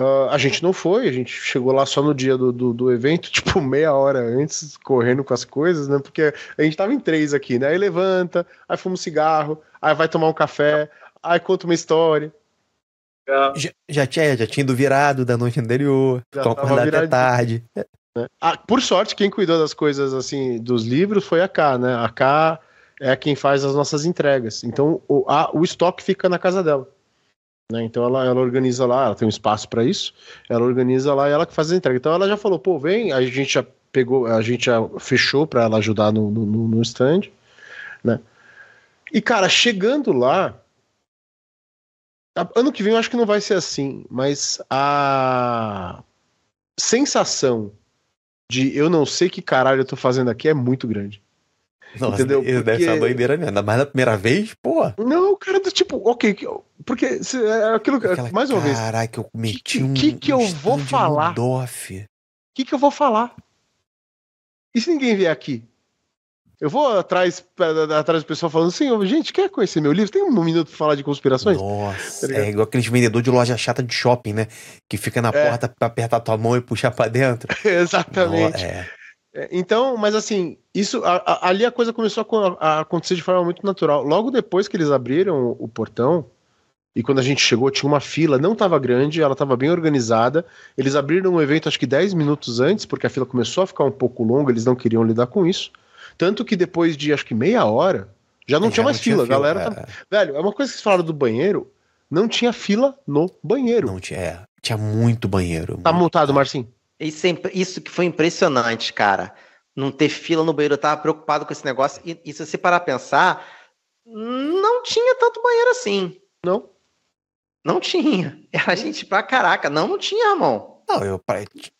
Uh, a gente não foi, a gente chegou lá só no dia do, do, do, evento, <laughs> tipo meia hora antes, correndo com as coisas, né? Porque a gente tava em três aqui, né? Aí levanta, aí fuma um cigarro, aí vai tomar um café, aí conta uma história. Já, já, tinha, já tinha ido virado da noite anterior, já acordado até tarde. Né? Ah, por sorte, quem cuidou das coisas assim, dos livros foi a K, né? A K é quem faz as nossas entregas. Então o, a, o estoque fica na casa dela. Né? Então ela, ela organiza lá, ela tem um espaço para isso, ela organiza lá e ela que faz a entrega. Então ela já falou, pô, vem, a gente já pegou, a gente já fechou para ela ajudar no, no, no stand, né? E cara, chegando lá, ano que vem eu acho que não vai ser assim, mas a sensação de eu não sei que caralho eu tô fazendo aqui é muito grande. Nossa, entendeu? Isso porque... deve ser uma doideira mesmo. Ainda mais na primeira vez, pô. Não, cara, tipo, ok, porque se, é aquilo que. Mais uma vez. Caraca, eu meti que, um. O que, que eu vou falar? O que, que eu vou falar? E se ninguém vier aqui? Eu vou atrás, atrás do pessoal falando assim, gente, quer conhecer meu livro? Tem um minuto pra falar de conspirações? Nossa, tá é igual aqueles vendedor de loja chata de shopping, né? Que fica na é. porta pra apertar tua mão e puxar pra dentro. <laughs> Exatamente. é. É, então, mas assim, isso a, a, ali a coisa começou a, a, acontecer de forma muito natural. Logo depois que eles abriram o, portão, e quando a gente chegou, tinha uma fila, não estava grande, ela estava bem organizada. Eles abriram o evento acho que 10 minutos antes, porque a fila começou a ficar um pouco longa, eles não queriam lidar com isso. Tanto que depois de acho que meia hora, já não É, tinha mais fila. A galera é, tá... Velho, é uma coisa que vocês falaram do banheiro. Não tinha fila no banheiro. Não tinha, é, tinha muito banheiro. Tá muito. multado, Marcinho? Isso, é imp- isso que foi impressionante, cara. Não ter fila no banheiro, eu tava preocupado com esse negócio. E, e se você parar a pensar, não tinha tanto banheiro assim. Não. Não tinha. <laughs> Era gente pra caraca. Não, não tinha, irmão. Não, eu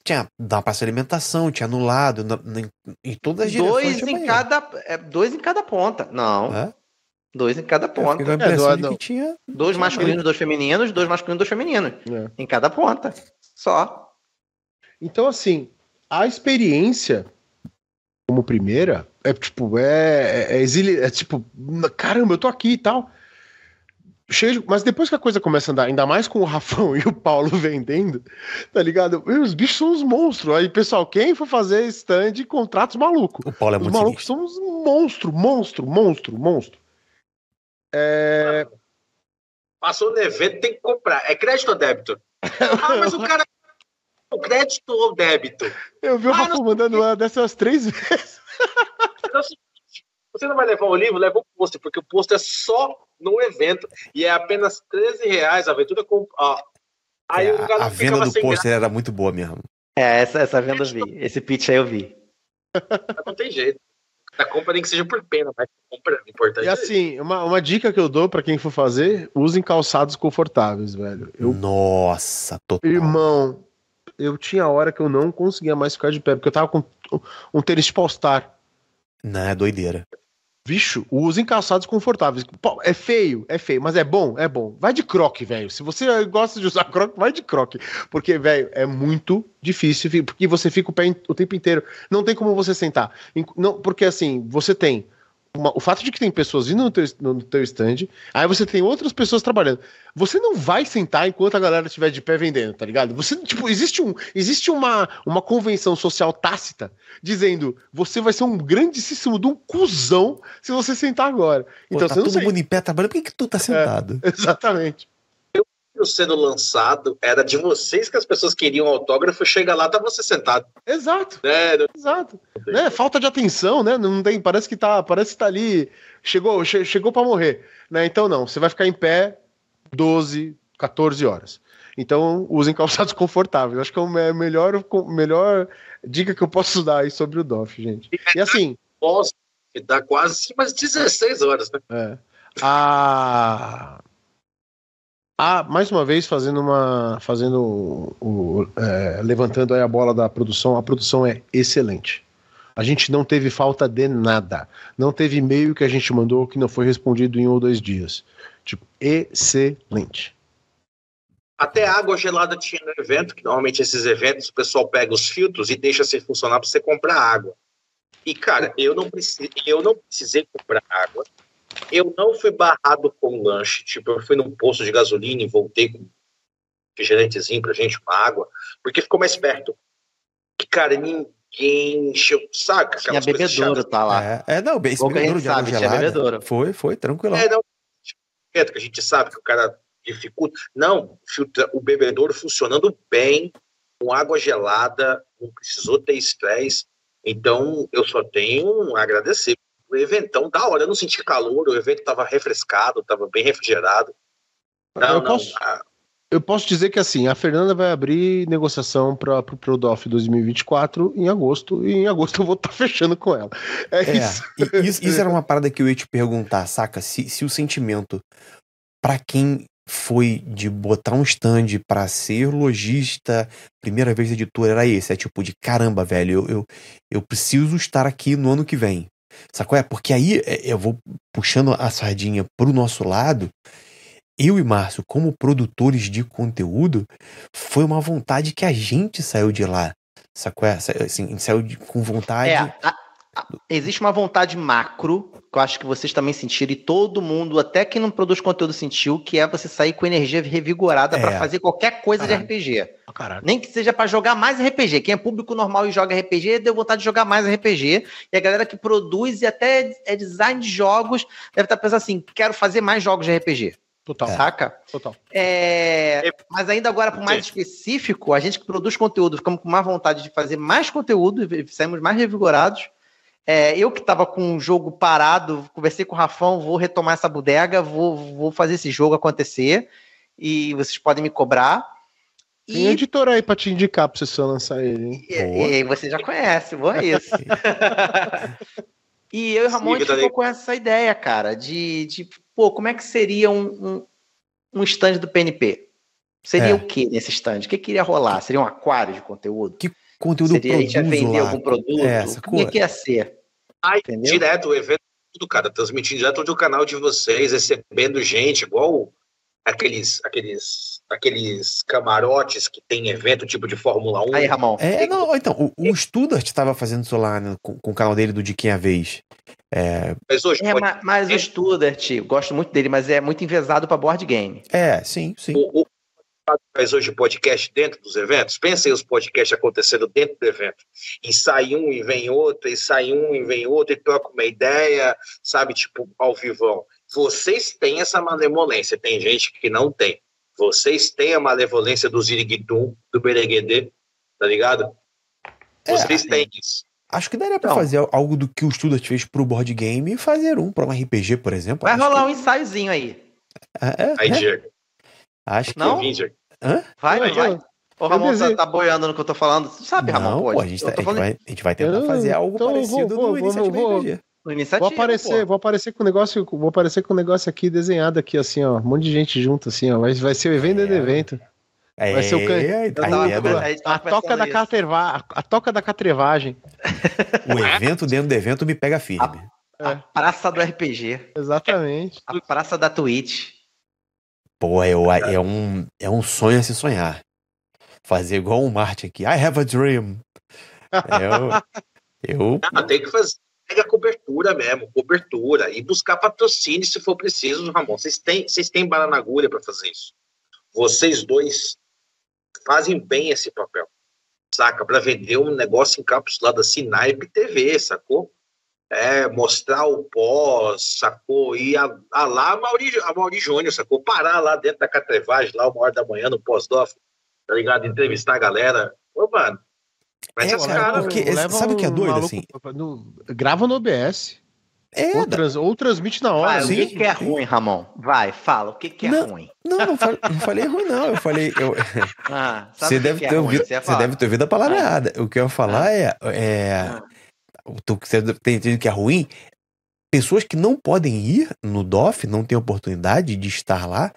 tinha da praça de alimentação, tinha no lado, na- na- em todas as direções. Dois em, banheiro. cada, é, dois em cada ponta. Não, É? dois em cada Eu ponta. impressão É, de não. que tinha. Dois masculinos, dois femininos, dois masculinos, dois femininos. É. Em cada ponta. Só. Então, assim, a experiência como primeira é tipo, é, é, exili- é tipo, caramba, eu tô aqui e tal. Cheio, mas depois que a coisa começa a andar, ainda mais com o Rafão <laughs> e o Paulo vendendo, tá ligado? Os bichos são uns monstros. Aí, pessoal, quem for fazer stand, contratos malucos. O Paulo é Os muito malucos sinistro. são uns monstro, monstro, monstro, monstro. É, Passou no evento, tem que comprar. É crédito ou débito? Ah, mas o cara. O crédito ou débito? eu vi o Ah, Rafão não- mandando uma dessas três vezes. Então, é você não vai levar o livro, leva o pôster, porque o pôster é só no evento. E é apenas 13 reais a aventura com. Ó. Aí É, o cara a, a venda do pôster era muito boa mesmo. É, essa, essa venda eu vi. Esse pitch aí eu vi. não tem jeito. A compra nem que seja por pena, mas compra é importante. E assim, uma, uma dica que eu dou pra quem for fazer, usem calçados confortáveis, velho. Eu, Nossa, total. irmão, eu tinha hora que eu não conseguia mais ficar de pé, porque eu tava com um, um tênis de All-Star. Não, é doideira. Bicho, usem calçados confortáveis. Pô, é feio, é feio, mas é bom, é bom. Vai de croque, velho. Se você gosta de usar <laughs> croque, vai de croque. Porque, velho, é muito difícil, porque você fica o pé o tempo inteiro. Não tem como você sentar. Não, porque, assim, você tem uma- o fato de que tem pessoas vindo no teu, no teu stand, aí você tem outras pessoas trabalhando. Você não vai sentar enquanto a galera estiver de pé vendendo, tá ligado? Você, tipo, existe, um, existe uma, uma convenção social tácita dizendo você vai ser um grandíssimo de um cuzão se você sentar agora. Pô, Então tá você não todo mundo em pé trabalhando, por que, que tu tá sentado? <laughs> Exatamente. Livro sendo lançado era de vocês que as pessoas queriam autógrafo, chega lá, tá você sentado. Exato, Né? exato. Né? Falta de atenção, né? Não tem, parece que tá, parece que tá ali, chegou, che- chegou para morrer, né? Então não, você vai ficar em pé 12, 14 horas. Então usem calçados <laughs> confortáveis. Acho que é me- melhor, melhor dica que eu posso dar aí sobre o DOF, gente. E assim, Posso, dá quase umas 16 horas, né? É. A... a- mais uma vez fazendo uma fazendo o, é, levantando aí a bola da produção, a produção é excelente. A gente não teve falta de nada. Não teve e-mail que a gente mandou que não foi respondido em um ou dois dias. Tipo, excelente. Até água gelada tinha no evento, que normalmente esses eventos o pessoal pega os filtros e deixa sem funcionar para você comprar água. E, cara, eu não, precisei, eu não precisei comprar água. Eu não fui barrado com lanche. Tipo, eu fui num posto de gasolina e voltei com um refrigerantezinho pra gente, uma água, porque ficou mais perto. E, cara, ninguém encheu, saca? Tinha coisas bebedouro, chatas. tá lá. É, é, não, esse Pouca bebedouro água sabe, tinha bebedouro. Foi, foi, tranquilo. É, não. Que a gente sabe que o cara dificulta. Não, filtra, o bebedouro funcionando bem, com água gelada, não precisou ter estresse. Então, eu só tenho a agradecer. Eventão, da hora, eu não senti calor, o evento estava refrescado, estava bem refrigerado. Não, Eu não, posso- ah, Eu posso dizer que assim, a Fernanda vai abrir negociação para o pro DOF 2024 em agosto, e em agosto eu vou estar <laughs> fechando com ela. É, É, isso. isso, isso era uma parada que eu ia te perguntar, saca? Se, se o sentimento pra quem foi de botar um stand pra ser lojista, primeira vez editor, era esse. É tipo de caramba, velho, eu, eu, eu preciso estar aqui no ano que vem. Sacou? É porque aí é, eu vou puxando a sardinha pro nosso lado. Eu e Márcio, como produtores de conteúdo, foi uma vontade que a gente saiu de lá. Sacou? É? Assim, saiu de- com vontade. É, a- existe uma vontade macro, que eu acho que vocês também sentiram, e todo mundo, até quem não produz conteúdo, sentiu, que é você sair com energia revigorada É. pra fazer qualquer coisa Caralho. de RPG. Caralho. Nem que seja pra jogar mais RPG. Quem é público normal e joga RPG, deu vontade de jogar mais RPG. E a galera que produz e até é design de jogos, deve estar pensando assim: quero fazer mais jogos de RPG. Total, Saca? total. É, mas ainda agora, por mais Sim. específico, a gente que produz conteúdo, ficamos com mais vontade de fazer mais conteúdo e saímos mais revigorados. É, eu que tava com um jogo parado, conversei com o Rafão, vou retomar essa bodega, vou, vou fazer esse jogo acontecer. E vocês podem me cobrar. Tem editor aí pra te indicar pra você só lançar ele, hein? E, e você já conhece, bom é <laughs> isso. <laughs> e eu e o Ramon ficou com essa ideia, cara, de, de pô, como é que seria um, um, um stand do PNP? Seria É. o que nesse stand? O que queria rolar? Seria um aquário de conteúdo? Que conteúdo Seria a gente ia produzo vender lá? algum produto? É, o sacou? que, que ia ser? Ai, Entendeu? direto o evento, tudo, cara, transmitindo direto do canal de vocês, recebendo gente, igual aqueles, aqueles, aqueles camarotes que tem evento tipo de Fórmula 1. Aí, Ramon. É, não, então, o, o Studart estava fazendo isso lá né, com, com o canal dele do De Quem é a Vez. É, Mas hoje É, pode- ma- mas o Studart, gosto muito dele, mas é muito envezado pra board game. é, sim, sim. o, o faz hoje podcast dentro dos eventos. Pensem os podcasts acontecendo dentro do evento. E sai um e vem outro, e sai um e vem outro, e troca uma ideia, sabe, tipo, ao vivão. Vocês têm essa malemolência, tem gente que não tem. Vocês têm a malevolência do Ziriguitum, do Bereguedê, tá ligado? É, Vocês têm isso. Acho que daria pra Não. fazer algo do que o Studart fez pro board game e fazer um pra um RPG, por exemplo. Vai rolar que- um ensaiozinho aí. É, é, Aí, é. Diego. Acho que. Não? Diego. Vai, vai. eu- O Ramon tá, tá boiando no que eu tô falando. Tu sabe, Ramon? Não, pode. pô, a gente, tá- a gente falando vai, a gente vai tentar Eu- fazer algo então parecido vou- vou- no Iniciativa vou- no iniciativa, Vou aparecer, pô. vou aparecer com o negócio, vou aparecer com o negócio aqui desenhado aqui, assim, ó. Um monte de gente junto, assim, ó. Vai, vai ser o evento dentro do É. evento. É, Vai ser o can- a Eu tava a A toca da catreva, a toca da catrevagem. o evento dentro do evento me pega firme. A praça do RPG. Exatamente. A praça da Twitch. Pô, é, o- é um, é um sonho a se sonhar. Fazer igual o Martin aqui. I have a dream. Eu, <laughs> eu Ah, tem que fazer pega cobertura mesmo, cobertura, e buscar patrocínio se for preciso, Ramon. Vocês têm, vocês têm bala na agulha para fazer isso. Vocês dois fazem bem esse papel, saca? Para vender um negócio encapsulado assim, naipe TV, sacou? É, mostrar o pós, sacou? E a, a lá a Mauri, a Mauri Júnior, sacou? Parar lá dentro da catrevagem, lá uma hora da manhã no pós-doff, tá ligado? Entrevistar a galera. Ô, mano, mas É, esse cara, porque- sabe o que é doido, maluco assim? no- grava no OBS. É, ou, trans- ou transmite na hora. Vai, o sim, que, que é ruim, Ramon? Vai, fala. O que, que é Não. ruim? não, não falei, não falei ruim, não. Eu falei. eu- <laughs> Ah, sabe você deve que é ter ouvido. Você Você deve ter ouvido a palavra Ah. errada. O que eu ia falar é. é Ah. O ter entendido que é ruim. Pessoas que não podem ir no DOF, não têm oportunidade de estar lá,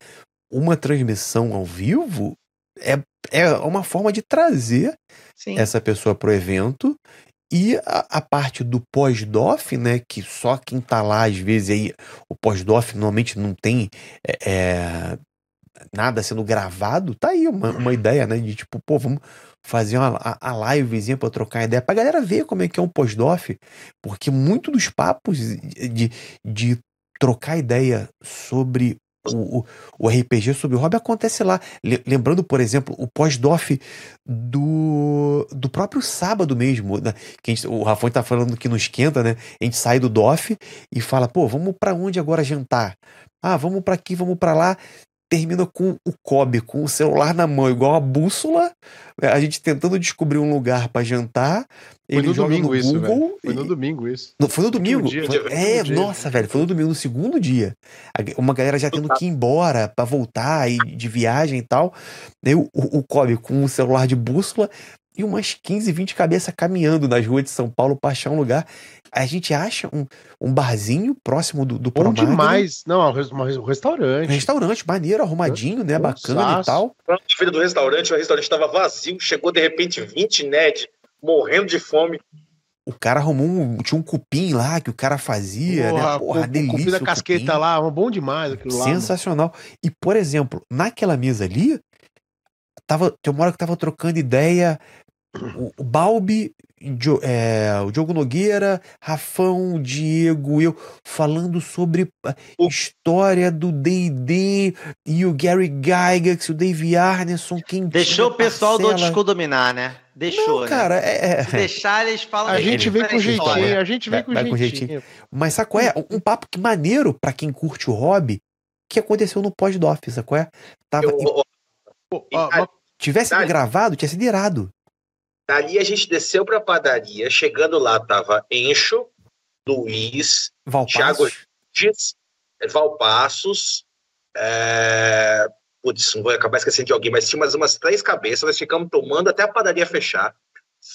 uma transmissão ao vivo é, é uma forma de trazer Sim. essa pessoa pro evento e a, a parte do pós-DOF, né, que só quem tá lá às vezes aí, o pós-DOF normalmente não tem é, é, nada sendo gravado, tá aí uma, uma ideia, né, de tipo, pô, vamos fazer uma, a, a livezinha pra trocar ideia, pra galera ver como é que é um pós-DOF, porque muito dos papos de, de trocar ideia sobre o, o, o RPG sobre o hobby acontece lá. Le- Lembrando, por exemplo, o pós-doff do, do próprio sábado mesmo. né? Que gente- o Rafão tá falando que não esquenta, né? A gente sai do DOF e fala, pô, vamos pra onde agora jantar? Ah, vamos pra aqui, vamos pra lá. Termina com o Kobe, com o celular na mão, igual a bússola. né? A gente tentando descobrir um lugar pra jantar. Foi ele no joga domingo no isso, Google velho. Foi e- no domingo isso. não, foi no domingo. dia, Foi- dia, é, dia. nossa, velho, foi no domingo, no segundo dia. Uma galera já tendo que ir embora pra voltar e de viagem e tal. Aí o, o, o Kobe com um celular de bússola e umas 15, 20 cabeças caminhando nas ruas de São Paulo pra achar um lugar. A gente acha um, um barzinho próximo do, do Bom demais. Não, é um res- um res- um Um restaurante. restaurante maneiro, arrumadinho, né? Bacana e Nossa. tal. Na vida do restaurante, o restaurante estava vazio, chegou de repente 20 nerd morrendo de fome. O cara arrumou um. Tinha um cupim lá que o cara fazia, né? Porra, delícia. com da casqueta cupim. lá, um bom demais aquilo lá. mano. Sensacional. E, por exemplo, naquela mesa ali, tava, tem uma hora que tava trocando ideia o, o Balbi, Dio- é, o Diogo Nogueira, Rafão, o Diego, eu falando sobre a história do D&D e o Gary Gygax, o Dave Arneson, quem Deixou o pessoal do parcela. old school dominar, né? Deixou, Não, né? cara, é, é- Se deixar, eles falam A que gente vem com jeitinho, história. a gente vem Vai- com vai com jeitinho. Mas sabe qual é? Um, papo que maneiro pra quem curte o hobby que aconteceu no pós-dof, sabe qual é? Tava, Eu- ó, Pô, ó, E- uma- tivesse gravado, tinha sido irado. Dali a gente desceu pra padaria, chegando lá tava Encho, Luiz. Thiago Dias, Valpassos, é... putz, não vou acabar esquecendo de alguém, mas tinha mais umas três cabeças, nós ficamos tomando até a padaria fechar,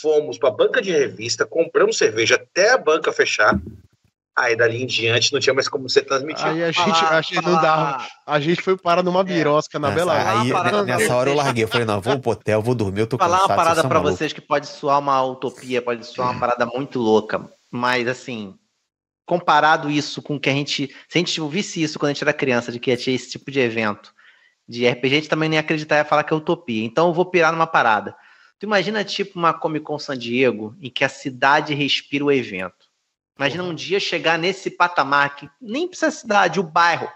fomos para a banca de revista, compramos cerveja até a banca fechar, aí dali em diante não tinha mais como você transmitir. Aí a gente, Falar- a gente não falar- dava. A gente foi parar numa birosca na Nessa, Bela aí, Uma parada nessa hora eu vocês. larguei. Eu falei, não, vou pro hotel, vou dormir, eu tô falar cansado. uma parada malucos. vocês que pode soar uma utopia, pode soar uma parada muito louca, mas assim, comparado isso com o que a gente, se a gente visse isso quando a gente era criança, de que ia ter esse tipo de evento de RPG, a gente também nem ia acreditar ia falar que é utopia. Então eu vou pirar numa parada. Tu imagina tipo uma Comic Con San Diego em que a cidade respira o evento. Imagina um dia chegar nesse patamar que nem precisa a cidade, o bairro.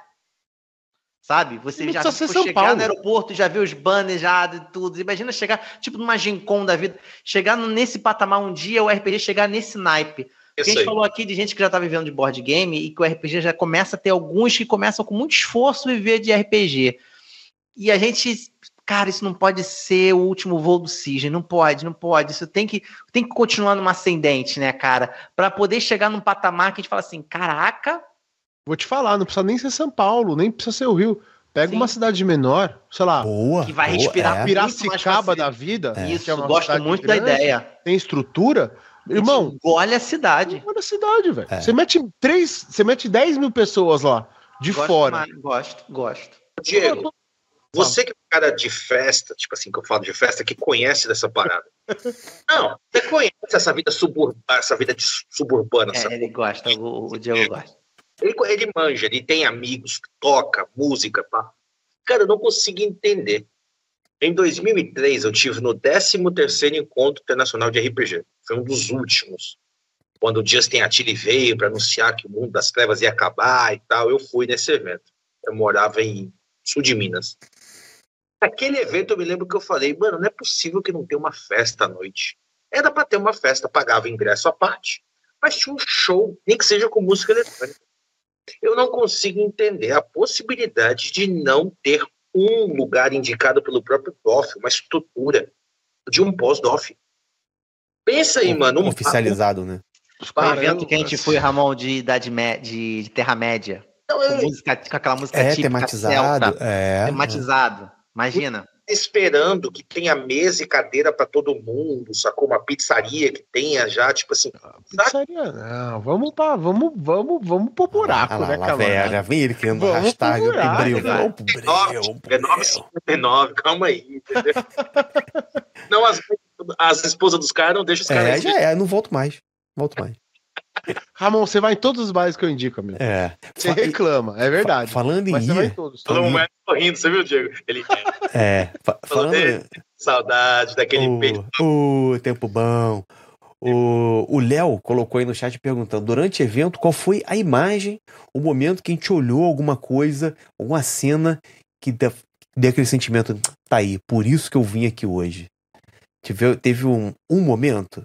Sabe? Você Não já São chegar Paulo. no aeroporto, já vê os banners já e tudo. Imagina chegar, tipo, numa Gencom da vida, chegar nesse patamar um dia, o RPG chegar nesse naipe. Porque a gente falou aqui de gente que já tá vivendo de board game e que o RPG já começa a ter alguns que começam com muito esforço a viver de RPG. E a gente, cara, isso não pode ser o último voo do cisne, não pode, não pode. Isso tem que, tem que continuar numa ascendente, né, cara? Pra poder chegar num patamar que a gente fala assim, caraca, Vou te falar, não precisa nem ser São Paulo, nem precisa ser o Rio. Pega Sim. uma cidade menor, sei lá, Boa. Que vai boa, respirar é. Piracicaba da vida. isso, que é uma gosto muito da grande, ideia. Tem estrutura. Irmão, olha a cidade. olha a cidade, velho. É. Você mete três, você mete 10 mil pessoas lá, de Gosto fora. mais, gosto, gosto. Diego, você que é um cara de festa, tipo assim, que eu falo de festa, que conhece dessa parada. <laughs> Não, você conhece essa vida suburbana, essa vida de suburbana, sabe? É, ele gosta, o, o Diego gosta. Ele, ele manja, ele tem amigos, toca música, pá. Cara, eu não consigo entender. Em 2003, eu tive no 13º Encontro Internacional de RPG. Foi um dos últimos. Quando o Justin Attili veio para anunciar que o mundo das trevas ia acabar e tal, eu fui nesse evento. Eu morava em sul de Minas. Naquele evento, eu me lembro que eu falei, mano, não é possível que não tenha uma festa à noite. Era para ter uma festa, pagava ingresso à parte, mas tinha um show, nem que seja com música eletrônica eu não consigo entender a possibilidade de não ter um lugar indicado pelo próprio DOF, uma estrutura de um pós-DOF. Pensa aí, mano. Um, Oficializado, né? O Cara, evento que a gente foi, Ramon, de Idade de, de Terra-média. Não, Com, eu música, com aquela música É, típica tematizado. celta, É. tematizado. Imagina. esperando que tenha mesa e cadeira para todo mundo, sacou? Uma pizzaria que tenha já, tipo assim. Pizzaria, não. Vamos pra, vamos, vamos, vamos pro buraco, Ah lá, né, lá, cara? já vem ele querendo Vamos arrastar pro buraco, breu. cara. Vamos pro breu, vamos pro É breu. 9,59, calma aí, entendeu? <laughs> não, as, as esposas dos caras não deixam os É, caras. já é, não volto mais. Volto mais. <laughs> Ramon, você vai em todos os bares que eu indico, amigo. É. Você Fa- reclama, é verdade. fa- Falando em Mas você vai em ir, todos. Todo mundo sorrindo, você viu, Diego? Ele <laughs> é, fa- falando dele. saudade daquele peito. o, o tempo bom. O o Léo colocou aí no chat perguntando: durante o evento, qual foi a imagem, o momento que a gente olhou alguma coisa, alguma cena que deu, deu aquele sentimento, tá aí, por isso que eu vim aqui hoje. Teve, teve um, um momento?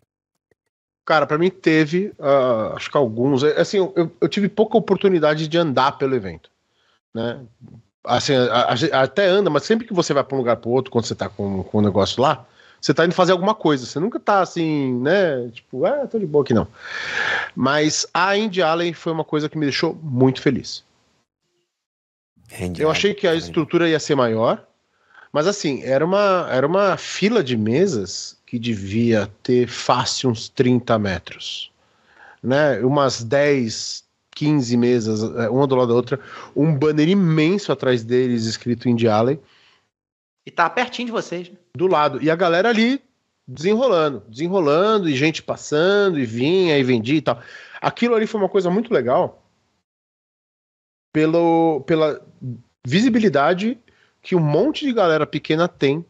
Cara, pra mim teve, ah, acho que alguns. é, Assim, eu, eu tive pouca oportunidade de andar pelo evento, né? Assim, a- a- até anda, mas sempre que você vai pra um lugar pro outro, quando você tá com, com o negócio lá, você tá indo fazer alguma coisa. Você nunca tá assim, né? Tipo, ah, tô de boa aqui não. Mas a Indy Allen foi uma coisa que me deixou muito feliz. Eu achei que a estrutura ia ser maior, mas assim, era uma, era uma fila de mesas que devia ter fácil uns 30 metros. Né? Umas 10, 15 mesas, eh, uma do lado da outra, um banner imenso atrás deles escrito Indy Alley, E tá pertinho de vocês. né? do lado, e a galera ali desenrolando, desenrolando, e gente passando, e vinha, e vendia e tal. Aquilo ali foi uma coisa muito legal pelo, pela visibilidade que um monte de galera pequena tem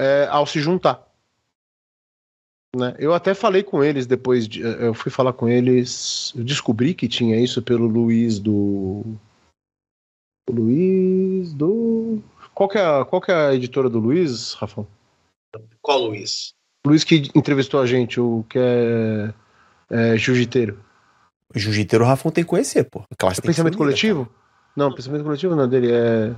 é, ao se juntar. Né? Eu até falei com eles depois, de, eu fui falar com eles, eu descobri que tinha isso pelo Luiz do. Luiz do. Qual que, é, a- qual que é a editora do Luiz, Rafão? Qual Luiz? Luiz que entrevistou a gente, o que é, é jiu-jiteiro. O jiu-jiteiro o Rafão tem que conhecer, pô. Classe É pensamento coletivo? Não, pensamento coletivo não, dele é.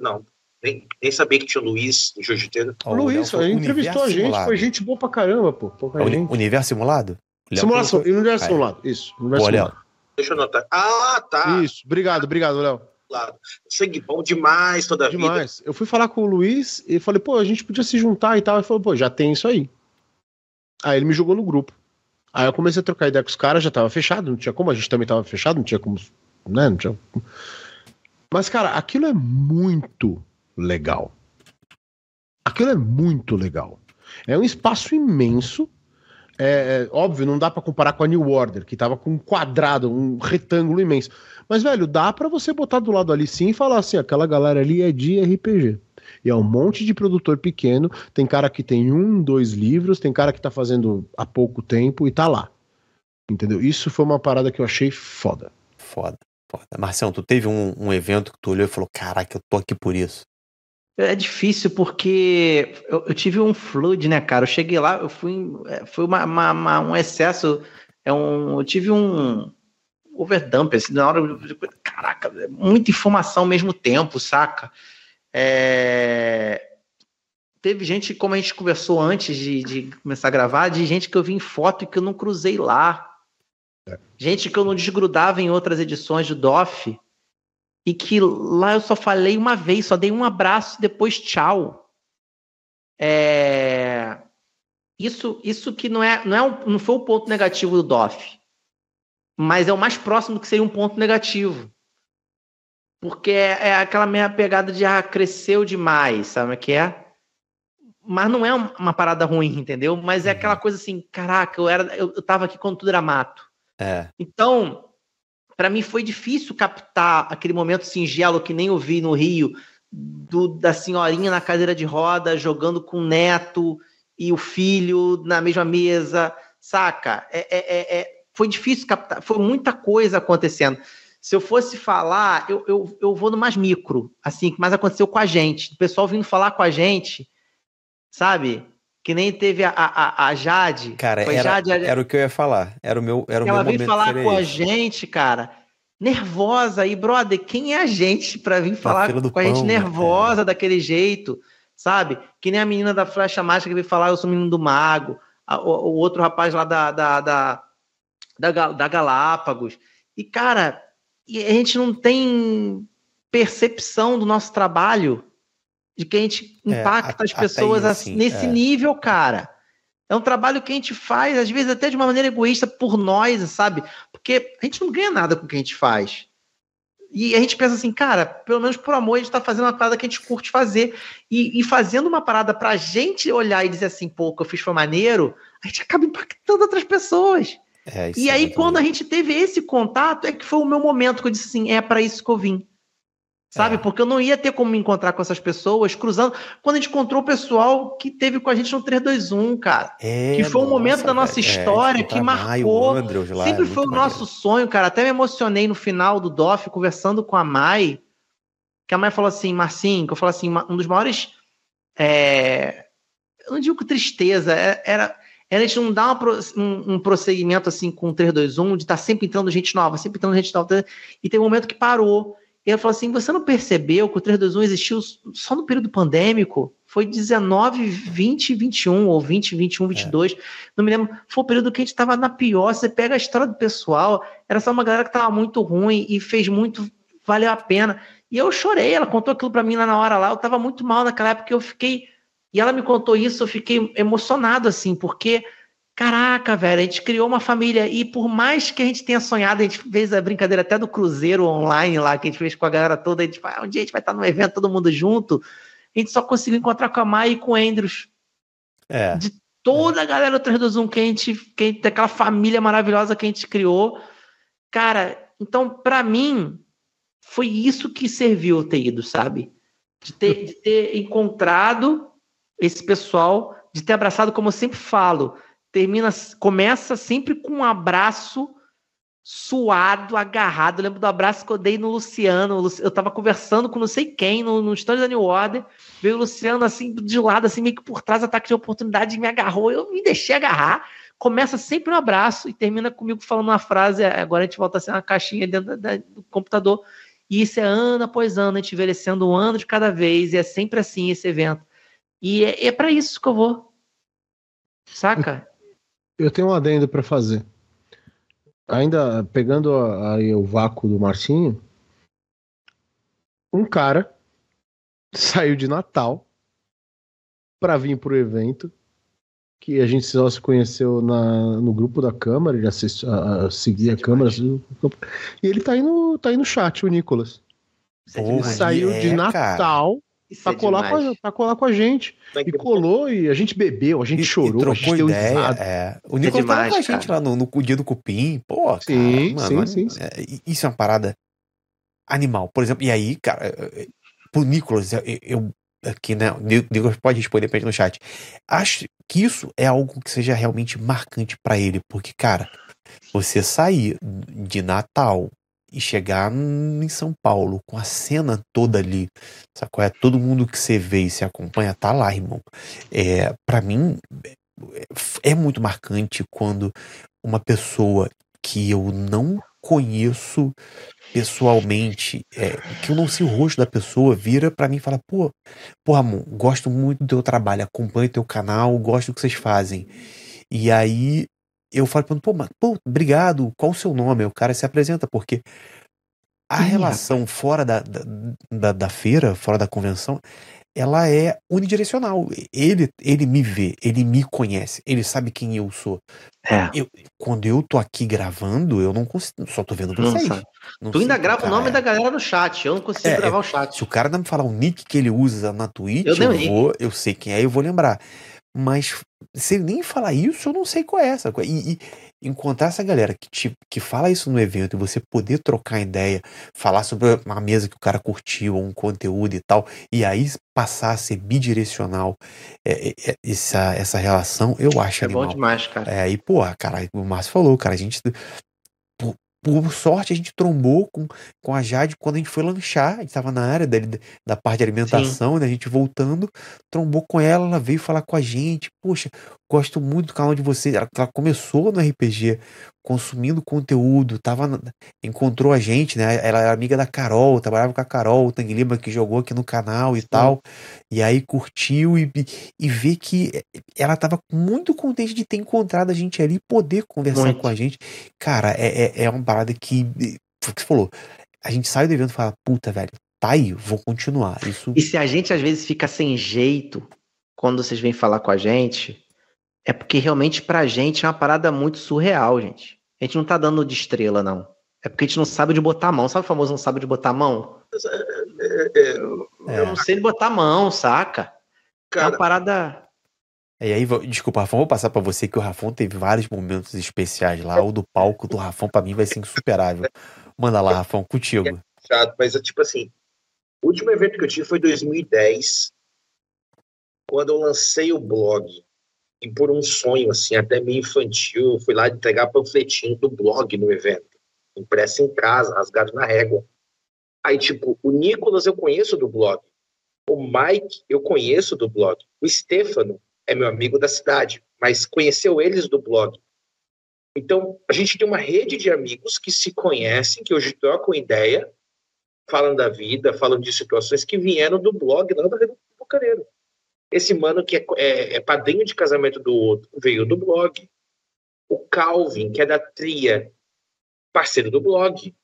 Não, nem, nem sabia que tinha o Luiz do Jiu-Jiteiro. O Léo Luiz, ele entrevistou a gente, simulado. foi gente boa pra caramba, pô. É uni- gente. Universo simulado? Léo Simulação, colocou- universo simulado. Isso, universo Boa, Léo. simulado. Deixa eu anotar. Ah, tá. Isso, obrigado, obrigado, Léo. Claro. Sangue bom demais toda a vida. Demais. Eu fui falar com o Luiz e falei, pô, a gente podia se juntar e tal. Ele falou, pô, já tem isso aí. Aí ele me jogou no grupo. Aí eu comecei a trocar ideia com os caras, já tava fechado, não tinha como, a gente também tava fechado, não tinha como, né, não tinha... Mas, cara, aquilo é muito legal. Aquilo é muito legal. É um espaço imenso. É, é, óbvio, não dá pra comparar com a New Order, que tava com um quadrado, um retângulo imenso. Mas, velho, dá pra você botar do lado ali sim e falar assim: aquela galera ali é de RPG. E é um monte de produtor pequeno. Tem cara que tem um, dois livros, tem cara que tá fazendo há pouco tempo e tá lá. Entendeu? Isso foi uma parada que eu achei foda. Foda, foda. Marcelo, tu teve um, um evento que tu olhou e falou: Caraca, eu tô aqui por isso. É difícil porque eu, eu tive um flood, né, cara? Eu cheguei lá, eu fui. é, Foi uma, uma- uma- um excesso. É um, eu tive um overdump, assim, na hora. Caraca, é muita informação ao mesmo tempo, saca? É, Teve gente, como a gente conversou antes de, de começar a gravar, de gente que eu vi em foto e que eu não cruzei lá. Gente que eu não desgrudava em outras edições do DOF e que lá eu só falei uma vez, só dei um abraço e depois tchau. É, Isso, isso que não é, não é um- não foi o ponto negativo do DOF, mas é o mais próximo que seria um ponto negativo. Porque é, é aquela meia pegada de ah, cresceu demais, sabe o que é? Mas não é um- uma parada ruim, entendeu? Mas é aquela coisa assim, caraca, eu, era, eu, eu tava aqui quando tudo era mato. É. Então, para mim foi difícil captar aquele momento singelo que nem eu vi no Rio, do- da senhorinha na cadeira de roda jogando com o neto e o filho na mesma mesa, saca? É, é- é- é- foi difícil captar, foi muita coisa acontecendo. Se eu fosse falar, eu, eu, eu vou no mais micro, assim, que mais aconteceu com a gente. O pessoal vindo falar com a gente, sabe? Que nem teve a, a, a Jade. Cara, era, Jade, a- era o que eu ia falar. Era o meu, era o ela meu veio momento. falar com a gente, cara, nervosa. E, brother, quem é a gente pra vir falar com a gente pão, né, nervosa daquele jeito, sabe? Que nem a menina da flecha mágica que veio falar, eu sou menino do mago. O, o outro rapaz lá da, da, da, da, da Galápagos. E, cara, e a gente não tem percepção do nosso trabalho de que a gente É, impacta a- as pessoas isso, assim, sim, nesse é. nível, cara. É um trabalho que a gente faz, às vezes até de uma maneira egoísta por nós, sabe? Porque a gente não ganha nada com o que a gente faz. E a gente pensa assim, cara, pelo menos por amor, a gente tá fazendo uma parada que a gente curte fazer. E, e fazendo uma parada pra gente olhar e dizer assim, pô, o que eu fiz foi maneiro, a gente acaba impactando outras pessoas. É, E é aí, quando a gente teve esse contato, é que foi o meu momento que eu disse assim: é para isso que eu vim. Sabe? É. Porque eu não ia ter como me encontrar com essas pessoas cruzando. Quando a gente encontrou o pessoal que teve com a gente no 321, cara. É, que foi um momento da nossa velho. história escutar que Mai, marcou. Andrews lá, Sempre é foi o muito nosso sonho, cara. Até me emocionei no final do DOF, conversando com a Mai. Que a Mai falou assim, Marcinho, que eu falo assim, um dos maiores. é, eu não digo que tristeza, é- era. A gente não uma pro- um, um prosseguimento assim com o 321, de estar sempre entrando gente nova, sempre entrando gente nova. E tem um momento que parou. E ela falou assim: você não percebeu que o 321 existiu só no período pandêmico? Foi 19, 20, 21, ou 20, 21, 22. Não me lembro. Foi o período que a gente estava na pior. Você pega a história do pessoal, era só uma galera que estava muito ruim e fez muito, valeu a pena. E eu chorei. Ela contou aquilo para mim lá na hora lá. Eu estava muito mal naquela época. Eu fiquei. E ela me contou isso. Eu fiquei emocionado assim, porque. Caraca, velho, a gente criou uma família e por mais que a gente tenha sonhado, a gente fez a brincadeira até do cruzeiro online lá, que a gente fez com a galera toda, a gente vai, um dia a gente vai estar no evento, todo mundo junto, a gente só conseguiu encontrar com a Mai e com o Andrews, É. toda a galera do 321 que a gente, que a gente daquela família maravilhosa que a gente criou. Cara, então pra mim foi isso que serviu eu ter ido, sabe? De ter, de ter encontrado esse pessoal, de ter abraçado, como eu sempre falo, termina, começa sempre com um abraço suado, agarrado. Eu lembro do abraço que eu dei no Luciano. Eu tava conversando com não sei quem no, no stand da New Order. Veio o Luciano assim, de lado, assim, meio que por trás, ataque de oportunidade, e me agarrou. Eu me deixei agarrar. Começa sempre um abraço e termina comigo falando uma frase. Agora a gente volta a ser uma caixinha dentro da- do computador. E isso é ano após ano, a gente envelhecendo um ano de cada vez. E é sempre assim esse evento. E é, é para isso que eu vou. Saca? Eu tenho um adendo para fazer. Ainda pegando aí o vácuo do Marcinho, um cara <laughs> saiu de Natal para vir pro evento que a gente só se conheceu na, no grupo da Câmara, ele a, a, seguia a Câmara. E ele tá aí, no, tá aí no chat, o Nicolas. ele saiu é, de Natal pra, é colar com a, pra colar com a gente. E colou e a gente bebeu, a gente e, chorou, e trocou a gente ideia. É. O Nicolas é tava com a gente lá no, no dia do Cupim. Pô, sim, cara, mano, sim, sim, é, Isso é uma parada animal. Por exemplo, e aí, cara, pro Nicolas, eu, eu aqui, né? O Nicolas pode responder pra gente no chat. Acho que isso é algo que seja realmente marcante para ele, porque, cara, você sair de Natal e chegar em São Paulo com a cena toda ali, sacou? É todo mundo que você vê e se acompanha tá lá, irmão. É, para mim é muito marcante quando uma pessoa que eu não conheço pessoalmente, é, que eu não sei o rosto da pessoa, vira para mim e fala: pô, pô, amor, gosto muito do teu trabalho, acompanho teu canal, gosto do que vocês fazem. E aí eu falo, pô, mas, pô, obrigado, qual o seu nome? O cara se apresenta, porque a relação fora da, da, da, feira, fora da convenção, ela é unidirecional. Ele, ele me vê, ele me conhece, ele sabe quem eu sou. É. Eu, quando eu tô aqui gravando, eu não consigo, só tô vendo vocês. Não tu ainda grava o nome é. da galera no chat, eu não consigo é, gravar o chat. Se o cara não me falar o nick que ele usa na Twitch, eu, eu vou, eu sei quem é, eu vou lembrar. Mas se ele nem falar isso, eu não sei qual é essa. E, e encontrar essa galera que, te, que fala isso no evento e você poder trocar ideia, falar sobre uma mesa que o cara curtiu, um conteúdo e tal, e aí passar a ser bidirecional é, é, é essa, essa relação, eu acho é animal. bom demais, cara. É, e, pô, cara, o Márcio falou, cara, a gente por sorte, a gente trombou com, com a Jade quando a gente foi lanchar. A gente estava na área da, da parte de alimentação, né? A gente voltando, trombou com ela, ela veio falar com a gente. Poxa, gosto muito do canal de vocês. Ela, ela começou no RPG consumindo conteúdo, tava, encontrou a gente, né? Ela era amiga da Carol, trabalhava com a Carol, o Tang Lima, que jogou aqui no canal e Sim. tal. E aí curtiu e, e vê que ela tava muito contente de ter encontrado a gente ali e poder conversar muito. com a gente. Cara, é, é, é uma parada que, foi o que você falou, a gente sai do evento e fala, puta, velho, tá aí, vou continuar. Isso... E se a gente às vezes fica sem jeito quando vocês vêm falar com a gente, é porque realmente pra gente é uma parada muito surreal, gente. A gente não tá dando de estrela, não. É porque a gente não sabe de botar a mão. Sabe o famoso não sabe de botar a mão? É, é, é. Eu não sei de botar a mão, saca? Cara, é uma parada. E aí, desculpa, Rafão, vou passar para você que o Rafão teve vários momentos especiais lá. O do palco do Rafão, para mim, vai ser insuperável. Manda lá, Rafão, contigo. É chato, mas é tipo assim: o último evento que eu tive foi 2010, quando eu lancei o blog e por um sonho, assim, até meio infantil, fui lá entregar panfletinho do blog no evento, impresso em casa, rasgado na régua. Aí, tipo, o Nicolas eu conheço do blog, o Mike eu conheço do blog, o Stefano é meu amigo da cidade, mas conheceu eles do blog. Então, a gente tem uma rede de amigos que se conhecem, que hoje trocam ideia, falam da vida, falam de situações que vieram do blog lá da Reduto Bucaneiro. Esse mano que é, é, é, padrinho de casamento do outro veio do blog. O Calvin, que é da Tria, parceiro do blog,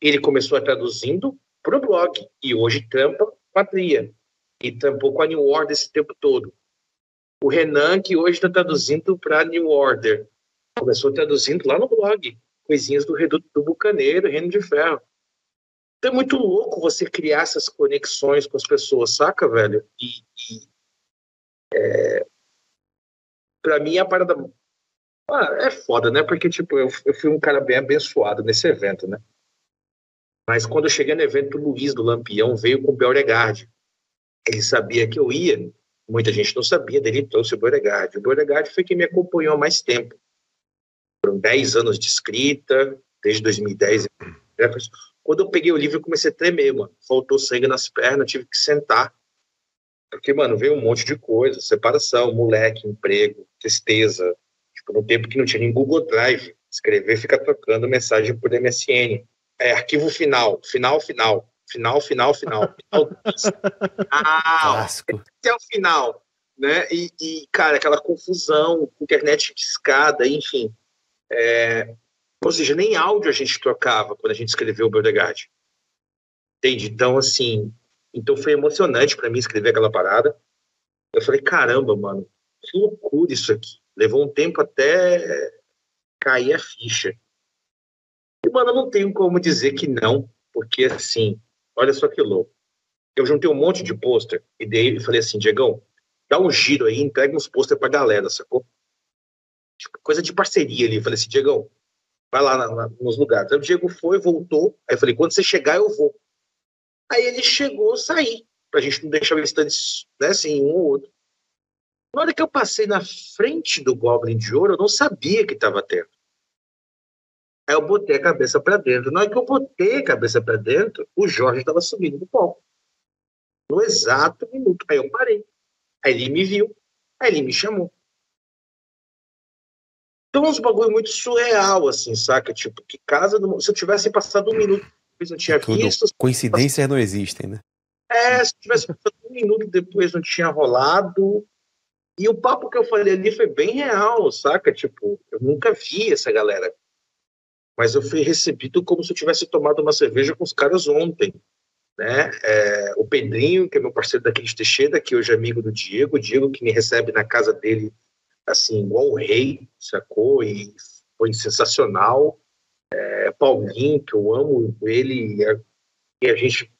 ele começou traduzindo para o blog e hoje trampa com a Tria. E trampou com a New Order esse tempo todo. O Renan, que hoje está traduzindo para New Order, começou traduzindo lá no blog, coisinhas do Reduto do Bucaneiro, Reino de Ferro. Então é muito louco você criar essas conexões com as pessoas, saca, velho? E é, para mim, a parada. Ah, é foda, né? Porque, tipo, eu, eu fui um cara bem abençoado nesse evento, né? Mas quando eu cheguei no evento, o Luiz do Lampião veio com o Beauregard. Ele sabia que eu ia, muita gente não sabia, dele trouxe o Beauregard. O Beauregard foi quem me acompanhou há mais tempo. Foram 10 anos de escrita, desde 2010. Quando eu peguei o livro, eu comecei a tremer, mano. Faltou sangue nas pernas, tive que sentar porque, mano, veio um monte de coisa, separação, moleque, emprego, tristeza. Tipo, no tempo que não tinha nem Google Drive, escrever fica trocando mensagem por MSN. É, arquivo final, final, final, final, final, final. <laughs> final. ah, Clássico. Esse é o final. né? E, e, cara, aquela confusão, internet de escada, enfim. É, ou seja, nem áudio a gente trocava quando a gente escreveu o Bildegard. Entende? Então, assim, então foi emocionante para mim escrever aquela parada. Eu falei, caramba, mano, que loucura isso aqui. Levou um tempo até cair a ficha. E, mano, eu não tenho como dizer que não, porque, assim, olha só que louco. Eu juntei um monte de pôster e dei e falei assim, Diegão, dá um giro aí, entrega uns pôster pra galera, sacou? Tipo, coisa de parceria ali. Eu falei assim, Diegão, vai lá na, na, nos lugares. Aí o Diego foi, voltou. Aí eu falei, quando você chegar, eu vou. Aí ele chegou, sair, pra gente não deixar o stand, né, um ou outro. Na hora que eu passei na frente do Goblin de Ouro, eu não sabia que estava tendo. Aí eu botei a cabeça para dentro. Na hora que eu botei a cabeça para dentro, o Jorge estava subindo no palco. No exato minuto. Aí eu parei. Aí ele me viu. Aí ele me chamou. Então, uns bagulho muito surreal, assim, saca? Tipo, que casa. Do... Se eu tivesse passado um minuto depois não tinha Tudo, visto. Coincidências não existem, né? É, se tivesse um minuto depois não tinha rolado. E o papo que eu falei ali foi bem real, saca? Tipo, eu nunca vi essa galera. Mas eu fui recebido como se eu tivesse tomado uma cerveja com os caras ontem. Né? É, o Pedrinho, que é meu parceiro daqui de Teixeira, que hoje é amigo do Diego, o Diego que me recebe na casa dele, assim, igual o rei, sacou? E foi sensacional. É, Paulinho, que eu amo ele, e a gente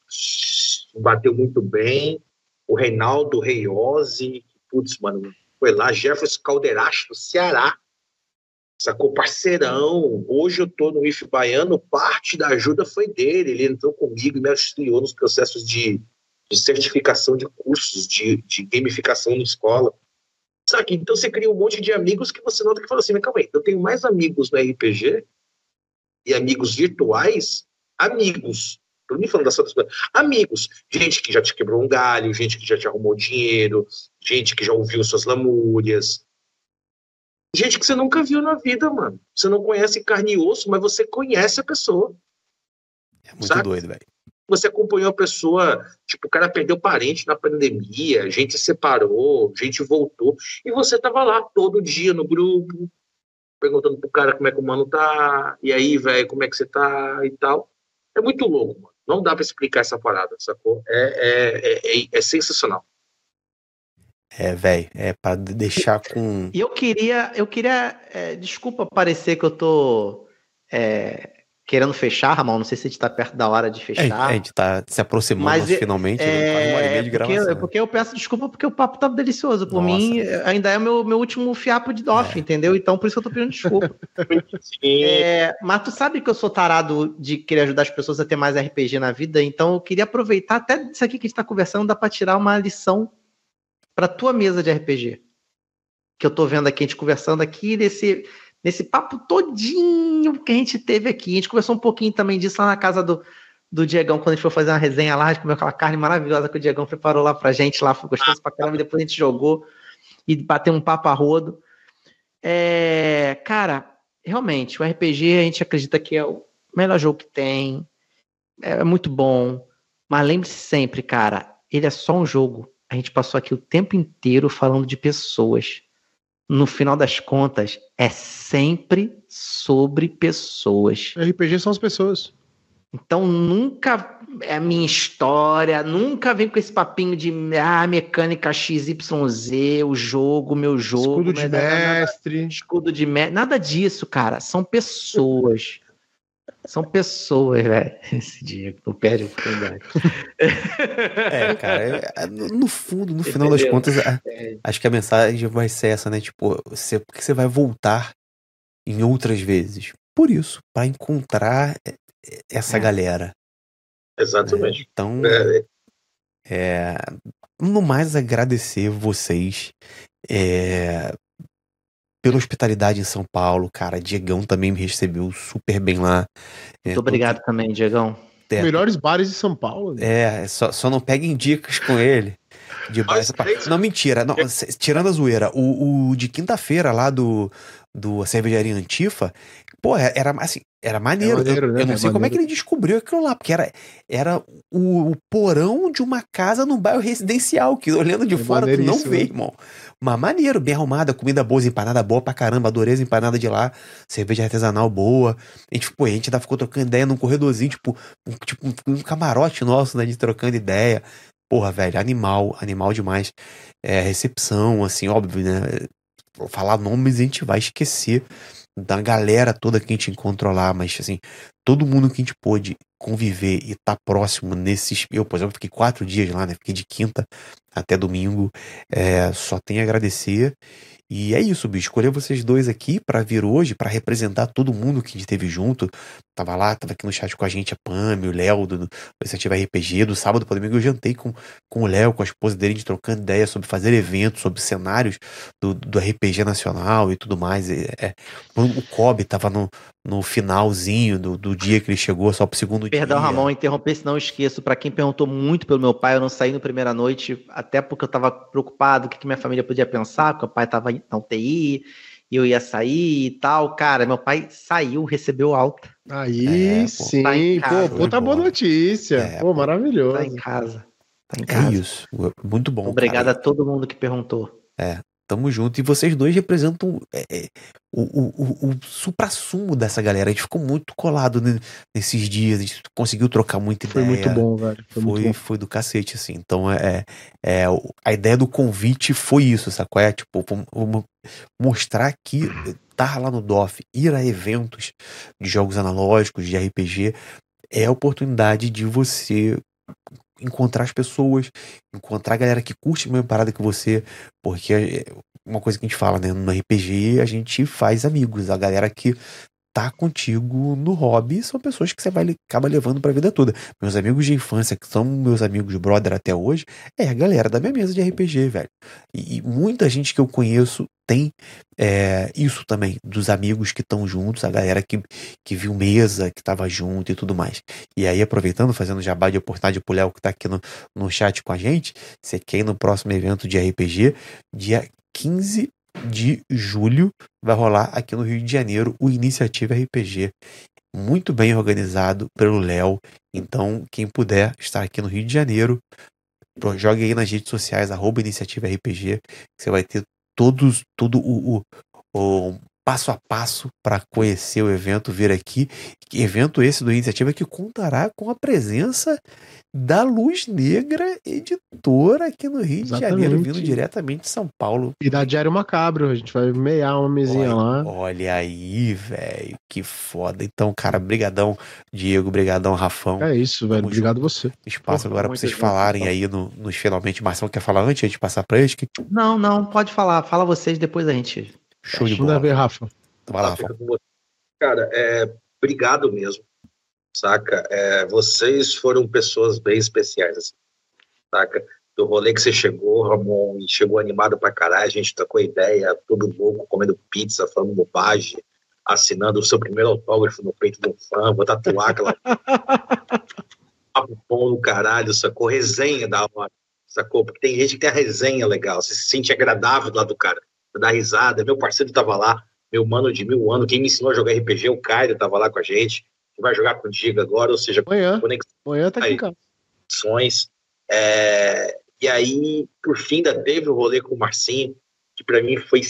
bateu muito bem. O Reinaldo Reiose, putz, mano, foi lá, Jefferson Caldeiracho, do Ceará, sacou parceirão. Hoje eu tô no IF Baiano, parte da ajuda foi dele. Ele entrou comigo e me auxiliou nos processos de, de certificação de cursos, de, de gamificação na escola. Sabe? Então você cria um monte de amigos que você nota que fala assim: calma aí, eu tenho mais amigos no RPG e amigos virtuais, amigos. Tô nem falando das outras coisas. Amigos, gente que já te quebrou um galho, gente que já te arrumou dinheiro, gente que já ouviu suas lamúrias, gente que você nunca viu na vida, mano. Você não conhece carne e osso, mas você conhece a pessoa. É muito sabe? doido, velho. Você acompanhou a pessoa, tipo, o cara perdeu parente na pandemia, gente separou, gente voltou, e você tava lá todo dia no grupo, perguntando pro cara como é que o mano tá, e aí, velho, como é que você tá e tal. É muito louco, mano. Não dá para explicar essa parada, sacou? É, é, é, é sensacional. É, velho, é para deixar com. E eu queria, eu queria, é, desculpa parecer que eu tô é, querendo fechar, Ramon, não sei se a gente tá perto da hora de fechar. É, a gente tá se aproximando Mas, finalmente, é, quase uma hora e meia de porque, gravação. porque eu peço desculpa porque o papo tá delicioso. Por Nossa. mim, ainda é o meu, meu último fiapo de off, entendeu? Então por isso que eu tô pedindo desculpa. <laughs> É, mas tu sabe que eu sou tarado de querer ajudar as pessoas a ter mais RPG na vida, então eu queria aproveitar até isso aqui que a gente tá conversando, dá pra tirar uma lição pra tua mesa de RPG. Que eu tô vendo aqui, a gente conversando aqui nesse, nesse papo todinho que a gente teve aqui. A gente conversou um pouquinho também disso lá na casa do, do Diegão, quando a gente foi fazer uma resenha lá, a gente comeu aquela carne maravilhosa que o Diegão preparou lá pra gente, lá foi gostoso pra caramba, e depois a gente jogou e bateu um papo a rodo. É, cara, realmente, o RPG a gente acredita que é o melhor jogo que tem, é muito bom, mas lembre-se sempre, cara, ele é só um jogo. A gente passou aqui o tempo inteiro falando de pessoas. No final das contas, é sempre sobre pessoas. RPG são as pessoas. Então nunca é a minha história, nunca vem com esse papinho de ah, mecânica XYZ, o jogo, meu jogo. Escudo de é mestre. escudo de mestre. Nada disso, cara. São pessoas. São pessoas, velho. <laughs> Esse Diego não perde a oportunidade. É, <laughs> cara, é- é- no fundo, no final das Entendeu? contas, a- É, acho que a mensagem vai ser essa, né? Tipo, você, porque você vai voltar em outras vezes. Por isso, para encontrar é, essa É. galera. Exatamente. Então, É, é, no mais agradecer vocês é, pela hospitalidade em São Paulo, cara. Diegão também me recebeu super bem lá. É, Muito obrigado também, Diegão. É. Melhores bares de São Paulo. É, só, só não peguem dicas com ele. De três- Não, mentira. Não, tirando a zoeira. O, o de quinta-feira lá do, do Cervejaria Antifa, pô, é, era assim, era maneiro. É maneiro, eu, né? eu não É sei como é que maneiro. ele descobriu aquilo lá, porque era, era o, o porão de uma casa num bairro residencial, que olhando de É fora tu não vê, né? irmão. Mas maneiro, bem arrumada, comida boa, empanada boa pra caramba, adorei as empanadas de lá, cerveja artesanal boa. A gente, pô, a gente ainda ficou trocando ideia num corredorzinho, tipo, um, tipo, um camarote nosso, né, de trocando ideia. Porra, velho, animal, animal demais. É, recepção, assim, óbvio, né? Vou falar nomes a gente vai esquecer da galera toda que a gente encontrou lá, mas assim, todo mundo que a gente pôde conviver e estar próximo nesses. Eu, por exemplo, fiquei quatro dias lá, né? Fiquei de quinta até domingo. É, só tenho a agradecer. E é isso, bicho. Escolher vocês dois aqui pra vir hoje, pra representar todo mundo que a gente teve junto. Tava lá, tava aqui no chat com a gente, a Pami, o Léo, do, do Iniciativa RPG. Do sábado pro domingo eu jantei com, com o Léo, com a esposa dele, a gente trocando ideia sobre fazer eventos, sobre cenários do, do RPG nacional e tudo mais. É, é, o Kobe tava no, no finalzinho do, do dia que ele chegou, só pro segundo Perdão, dia. Ramon, interromper, se não esqueço. Pra quem perguntou muito pelo meu pai, eu não saí no primeira noite, até porque eu tava preocupado o que, que minha família podia pensar, porque o pai tava na UTI, e eu ia sair e tal. Cara, meu pai saiu, recebeu alta, Aí É, pô, sim, tá casa. pô, puta boa notícia. É, pô, pô. maravilhoso. tá em casa. Tá em É casa. isso. Muito bom. Obrigado cara. a todo mundo que perguntou. Tamo junto. E vocês dois representam é, é, o, o, o, o supra-sumo dessa galera. A gente ficou muito colado ne- nesses dias. A gente conseguiu trocar muita Foi ideia. muito bom, velho. Foi, Foi, bom. foi do cacete, assim. Então, é, é, o- a ideia do convite foi isso, sacou? É, tipo, vamos, vamos mostrar que estar lá no DOF, ir a eventos de jogos analógicos, de RPG, é a oportunidade de você encontrar as pessoas, encontrar a galera que curte a mesma parada que você, porque é uma coisa que a gente fala, né? No RPG a gente faz amigos, a galera que tá contigo no hobby são pessoas que você vai acaba levando pra vida toda. Meus amigos de infância, que são meus amigos brother até hoje, é a galera da minha mesa de RPG, velho. E, e muita gente que eu conheço tem é, isso também, dos amigos que estão juntos, a galera que, que viu mesa, que tava junto e tudo mais. E aí, aproveitando, fazendo jabá de oportunidade pro Léo que tá aqui no, no chat com a gente, você quer ir no próximo evento de RPG, dia 15 de julho, vai rolar aqui no Rio de Janeiro o Iniciativa RPG. Muito bem organizado pelo Léo. Então, quem puder estar aqui no Rio de Janeiro, jogue aí nas redes sociais, arroba Iniciativa RPG, que você vai ter todos, todo o, o- o passo a passo para conhecer o evento, vir aqui. Evento esse do Iniciativa que contará com a presença da Luz Negra, editora aqui no Rio de Janeiro, Exatamente. vindo diretamente de São Paulo. E da Diário Macabro, a gente vai meiar uma mesinha Olha, lá. olha aí, velho, que foda. Então, cara, brigadão, Diego, brigadão, Rafão. É isso, velho. Tamo Obrigado você. Espaço Porra, agora pra muito vocês falarem aí no, nos finalmente. Marcelo quer falar antes de passar pra eles? Que Não, não, pode falar. Fala vocês, depois a gente. Show de bola. ver, Rafa. Vai lá, Tá, você. Cara, é, obrigado mesmo, saca? É, vocês foram pessoas bem especiais, assim, saca? Do rolê que você chegou, Ramon, e chegou animado pra caralho, a gente trocou ideia, todo louco, comendo pizza, falando bobagem, assinando o seu primeiro autógrafo no peito do fã, vou tatuar aquela <laughs> papo bom no caralho, sacou? Resenha da hora, sacou? Porque tem gente que tem a resenha legal, você se sente agradável lá do cara, dá risada, meu parceiro tava lá, meu mano de mil anos, quem me ensinou a jogar RPG, o Caio tava lá com a gente, que vai jogar contigo agora, ou seja, Amanhã. conexões Amanhã tá aqui casa. é, e aí, por fim, ainda teve o rolê com o Marcinho, que pra mim foi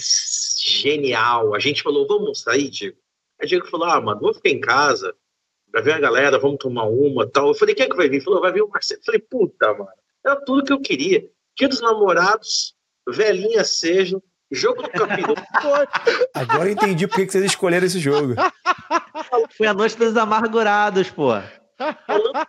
genial. A gente falou, vamos sair, Diego? Aí o Diego falou, ah, mano, vamos ficar em casa, pra ver a galera, vamos tomar uma tal. Eu falei, quem é que vai vir? Ele falou, vai vir o Marcelo. Eu falei, puta, mano, era tudo que eu queria. Dia dos namorados, velhinha seja, jogo do capiroto. Agora eu entendi por que vocês escolheram esse jogo. Foi a noite dos amargurados, pô. Falando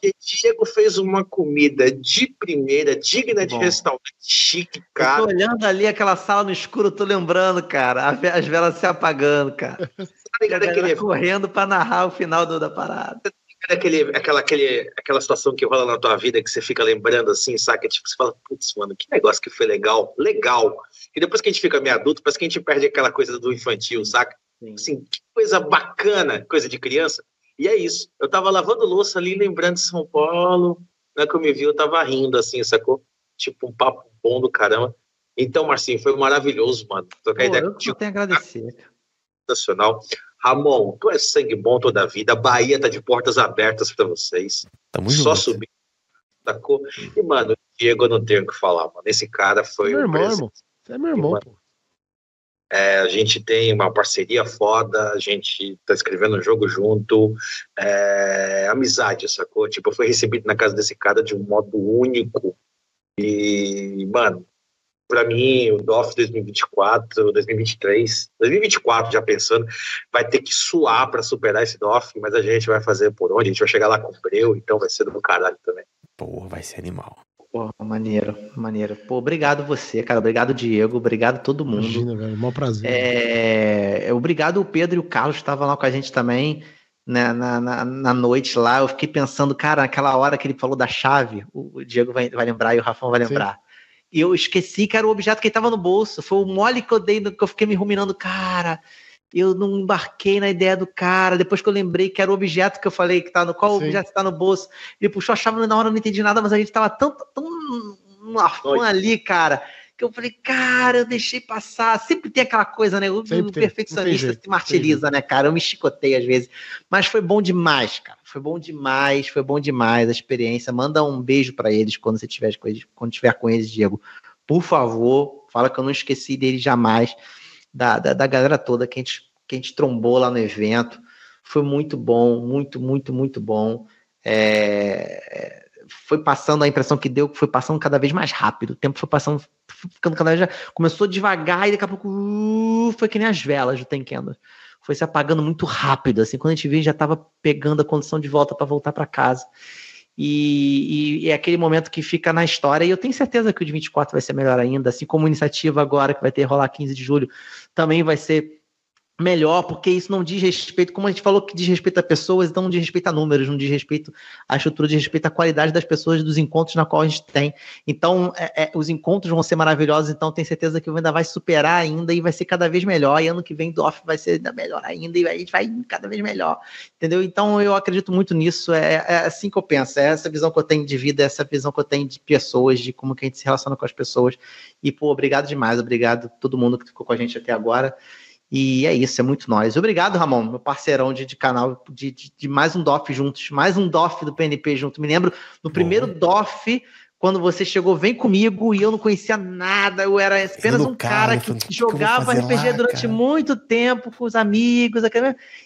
que Diego fez uma comida de primeira, digna de Bom. restaurante, chique, Eu cara. tô olhando ali aquela sala no escuro, tô lembrando, cara. As velas se apagando, cara. Tá a ligado galera aquele, correndo pra narrar o final do- da parada. Aquele, aquela, aquele, aquela situação que rola na tua vida que você fica lembrando assim, saca? Tipo, você fala, putz, mano, que negócio que foi legal, legal. E depois que a gente fica meio adulto, parece que a gente perde aquela coisa do infantil, saca? Assim, que coisa bacana, coisa de criança. E é isso. Eu tava lavando louça ali, lembrando de São Paulo. Na que eu me vi, eu tava rindo, assim, sacou? Tipo, um papo bom do caramba. Então, Marcinho, foi maravilhoso, mano. Trocar Pô, ideia eu contigo. tenho a agradecer. Sensacional. Ramon, tu é sangue bom toda a vida. A Bahia tá de portas abertas pra vocês. Tamo Só junto. subir. Sacou? E, mano, o Diego eu não tenho o que falar, mano. Esse cara foi Meu um irmão, irmão. Você é meu irmão, pô. É, a gente tem uma parceria foda, a gente tá escrevendo um jogo junto, é, amizade, sacou? Tipo, eu fui recebido na casa desse cara de um modo único. E, mano, pra mim, o DOF 2024, 2023, 2024 já pensando, vai ter que suar pra superar esse DOF, mas a gente vai fazer por onde? A gente vai chegar lá com o Breu, então vai ser do caralho também. Porra, vai ser animal. Pô, maneiro, maneiro. Pô, obrigado você, cara. Obrigado, Diego. Obrigado todo mundo. Imagina, velho. Mó prazer. É, obrigado o Pedro e o Carlos que estavam lá com a gente também né, na, na, na noite lá. Eu fiquei pensando, cara, naquela hora que ele falou da chave, o, Diego vai, vai lembrar e o Rafão vai Sim. E eu esqueci que era o objeto que estava no bolso. Foi o mole que eu dei, que eu fiquei me ruminando, cara. Eu não embarquei na ideia do cara. Depois que eu lembrei que era o objeto que eu falei que tá no qual Sim. objeto está no bolso. Ele puxou a chave na hora, eu não entendi nada, mas a gente tava tão, tão no afã ali, cara, que eu falei, cara, eu deixei passar. Sempre tem aquela coisa, né? O, perfeccionista se martiriza, né, cara? Eu me chicotei às vezes. Mas foi bom demais, cara. Foi bom demais, foi bom demais a experiência. Manda um beijo pra eles quando você tiver com eles, quando tiver com eles, Diego. Por favor, fala que eu não esqueci deles jamais. Da, da, da galera toda que a, gente, que a gente trombou lá no evento. Foi muito bom, muito, muito, muito bom. É, foi passando a impressão que deu que foi passando cada vez mais rápido. O tempo foi passando, ficando cada vez. Começou devagar e daqui a pouco uh, foi que nem as velas do Tenkendo. Foi se apagando muito rápido. Assim, quando a gente viu, já estava pegando a condição de volta para voltar para casa. E, e- e é aquele momento que fica na história. E eu tenho certeza que o de 24 vai ser melhor ainda, assim como a iniciativa agora, que vai ter rolar 15 de julho, também vai ser melhor, porque isso não diz respeito, como a gente falou que diz respeito a pessoas, então não diz respeito a números, não diz respeito à estrutura, diz respeito à qualidade das pessoas, dos encontros na qual a gente tem. Então, é- é, os encontros vão ser maravilhosos, então tenho certeza que ainda vai superar ainda e vai ser cada vez melhor, e ano que vem do off vai ser ainda melhor ainda, e a gente vai cada vez melhor, entendeu? Então, eu acredito muito nisso, é, é assim que eu penso, é essa visão que eu tenho de vida, é essa visão que eu tenho de pessoas, de como que a gente se relaciona com as pessoas, e, pô, obrigado demais, obrigado a todo mundo que ficou com a gente até agora, e é isso, é muito nós. Obrigado, Ramon, meu parceirão de, de canal, de, de, de mais um DOF juntos, mais um DOF do PNP junto. Me lembro no primeiro DOF, quando você chegou, vem comigo, e eu não conhecia nada, eu era apenas no um cara, cara eu que falei, "O que que eu jogava fazer RPG lá, durante cara?" muito tempo com os amigos,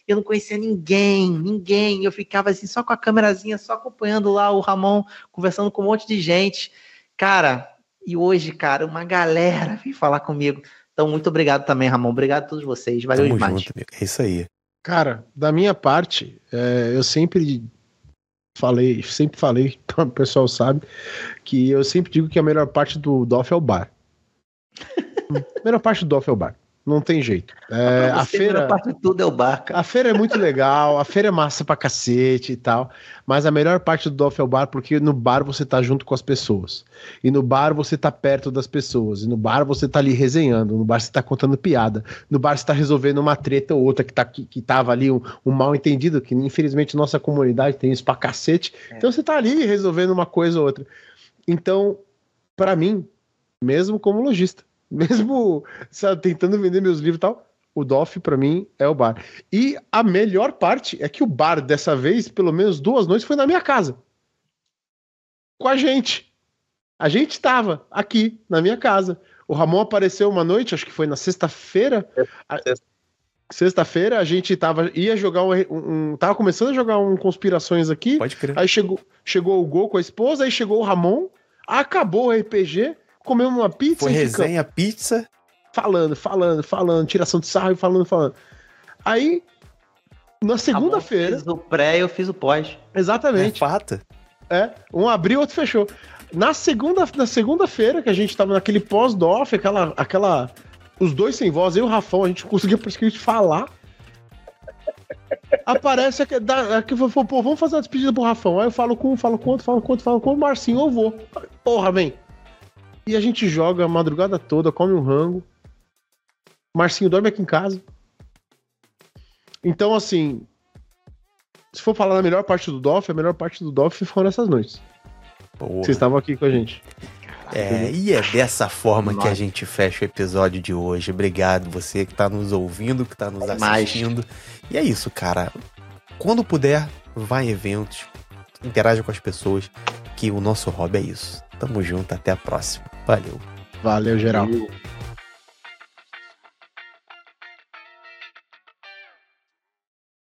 eu não conhecia ninguém, ninguém. Eu ficava assim, só com a câmerazinha, só acompanhando lá o Ramon, conversando com um monte de gente. Cara, e hoje, cara, uma galera vem falar comigo. Então, muito obrigado também, Ramon. Obrigado a todos vocês. Valeu Tamo demais. junto. É isso aí. Cara, da minha parte, é, eu sempre falei, sempre falei, <laughs> então o pessoal sabe, que eu sempre digo que a melhor parte do DOF é o bar. <laughs> a melhor parte do DOF é o bar. Não tem jeito. É, a feira. melhor parte de tudo é o bar, cara. A feira é muito legal, a feira é massa pra cacete e tal, mas a melhor parte do DOF é o bar porque no bar você tá junto com as pessoas. E no bar você tá perto das pessoas. E no bar você tá ali resenhando, no bar você tá contando piada, no bar você tá resolvendo uma treta ou outra que, tá, que, que tava ali um, um mal entendido, que infelizmente nossa comunidade tem isso pra cacete. Então você tá ali resolvendo uma coisa ou outra. Então, pra mim, mesmo como lojista, <laughs> mesmo sabe, tentando vender meus livros e tal, o DOF pra mim é o bar. E a melhor parte é que o bar dessa vez, pelo menos duas noites, foi na minha casa. Com a gente. A gente tava aqui na minha casa. O Ramon apareceu uma noite, acho que foi na sexta-feira. A- Sexta-feira a gente tava ia jogar um, um- tava começando a jogar um conspirações aqui. Pode crer. Aí chegou, chegou o Gol com a esposa, aí chegou o Ramon, acabou o RPG, comemos uma pizza Foi e ficamos resenha, pizza. falando, falando, falando, tiração de sarro e falando, falando. Aí, na segunda-feira, Fiz o pré e eu fiz o pós. É exatamente, fata. é, um abriu, outro fechou. Na segunda, na segunda-feira, que a gente tava naquele pós-doff, aquela, aquela, os dois sem voz, eu e o Rafão, a gente conseguia praticamente falar. Aparece aqui, dá- aqui falou, pô, vamos fazer uma despedida pro Rafão. Aí eu falo com um, falo com outro, falo com outro, falo com o Marcinho, eu vou. Porra, vem. E a gente joga a madrugada toda, come um rango. Marcinho dorme aqui em casa. Então, assim, se for falar da melhor parte do DOF, a melhor parte do DOF foram essas noites. Porra. Vocês estavam aqui com a gente. É, e é dessa forma que a gente fecha o episódio de hoje. Obrigado você que tá nos ouvindo, que tá nos assistindo. E é isso, cara. Quando puder, vá em eventos, interaja com as pessoas, que o nosso hobby é isso. Tamo junto, até a próxima. Valeu. Valeu, geral. Valeu.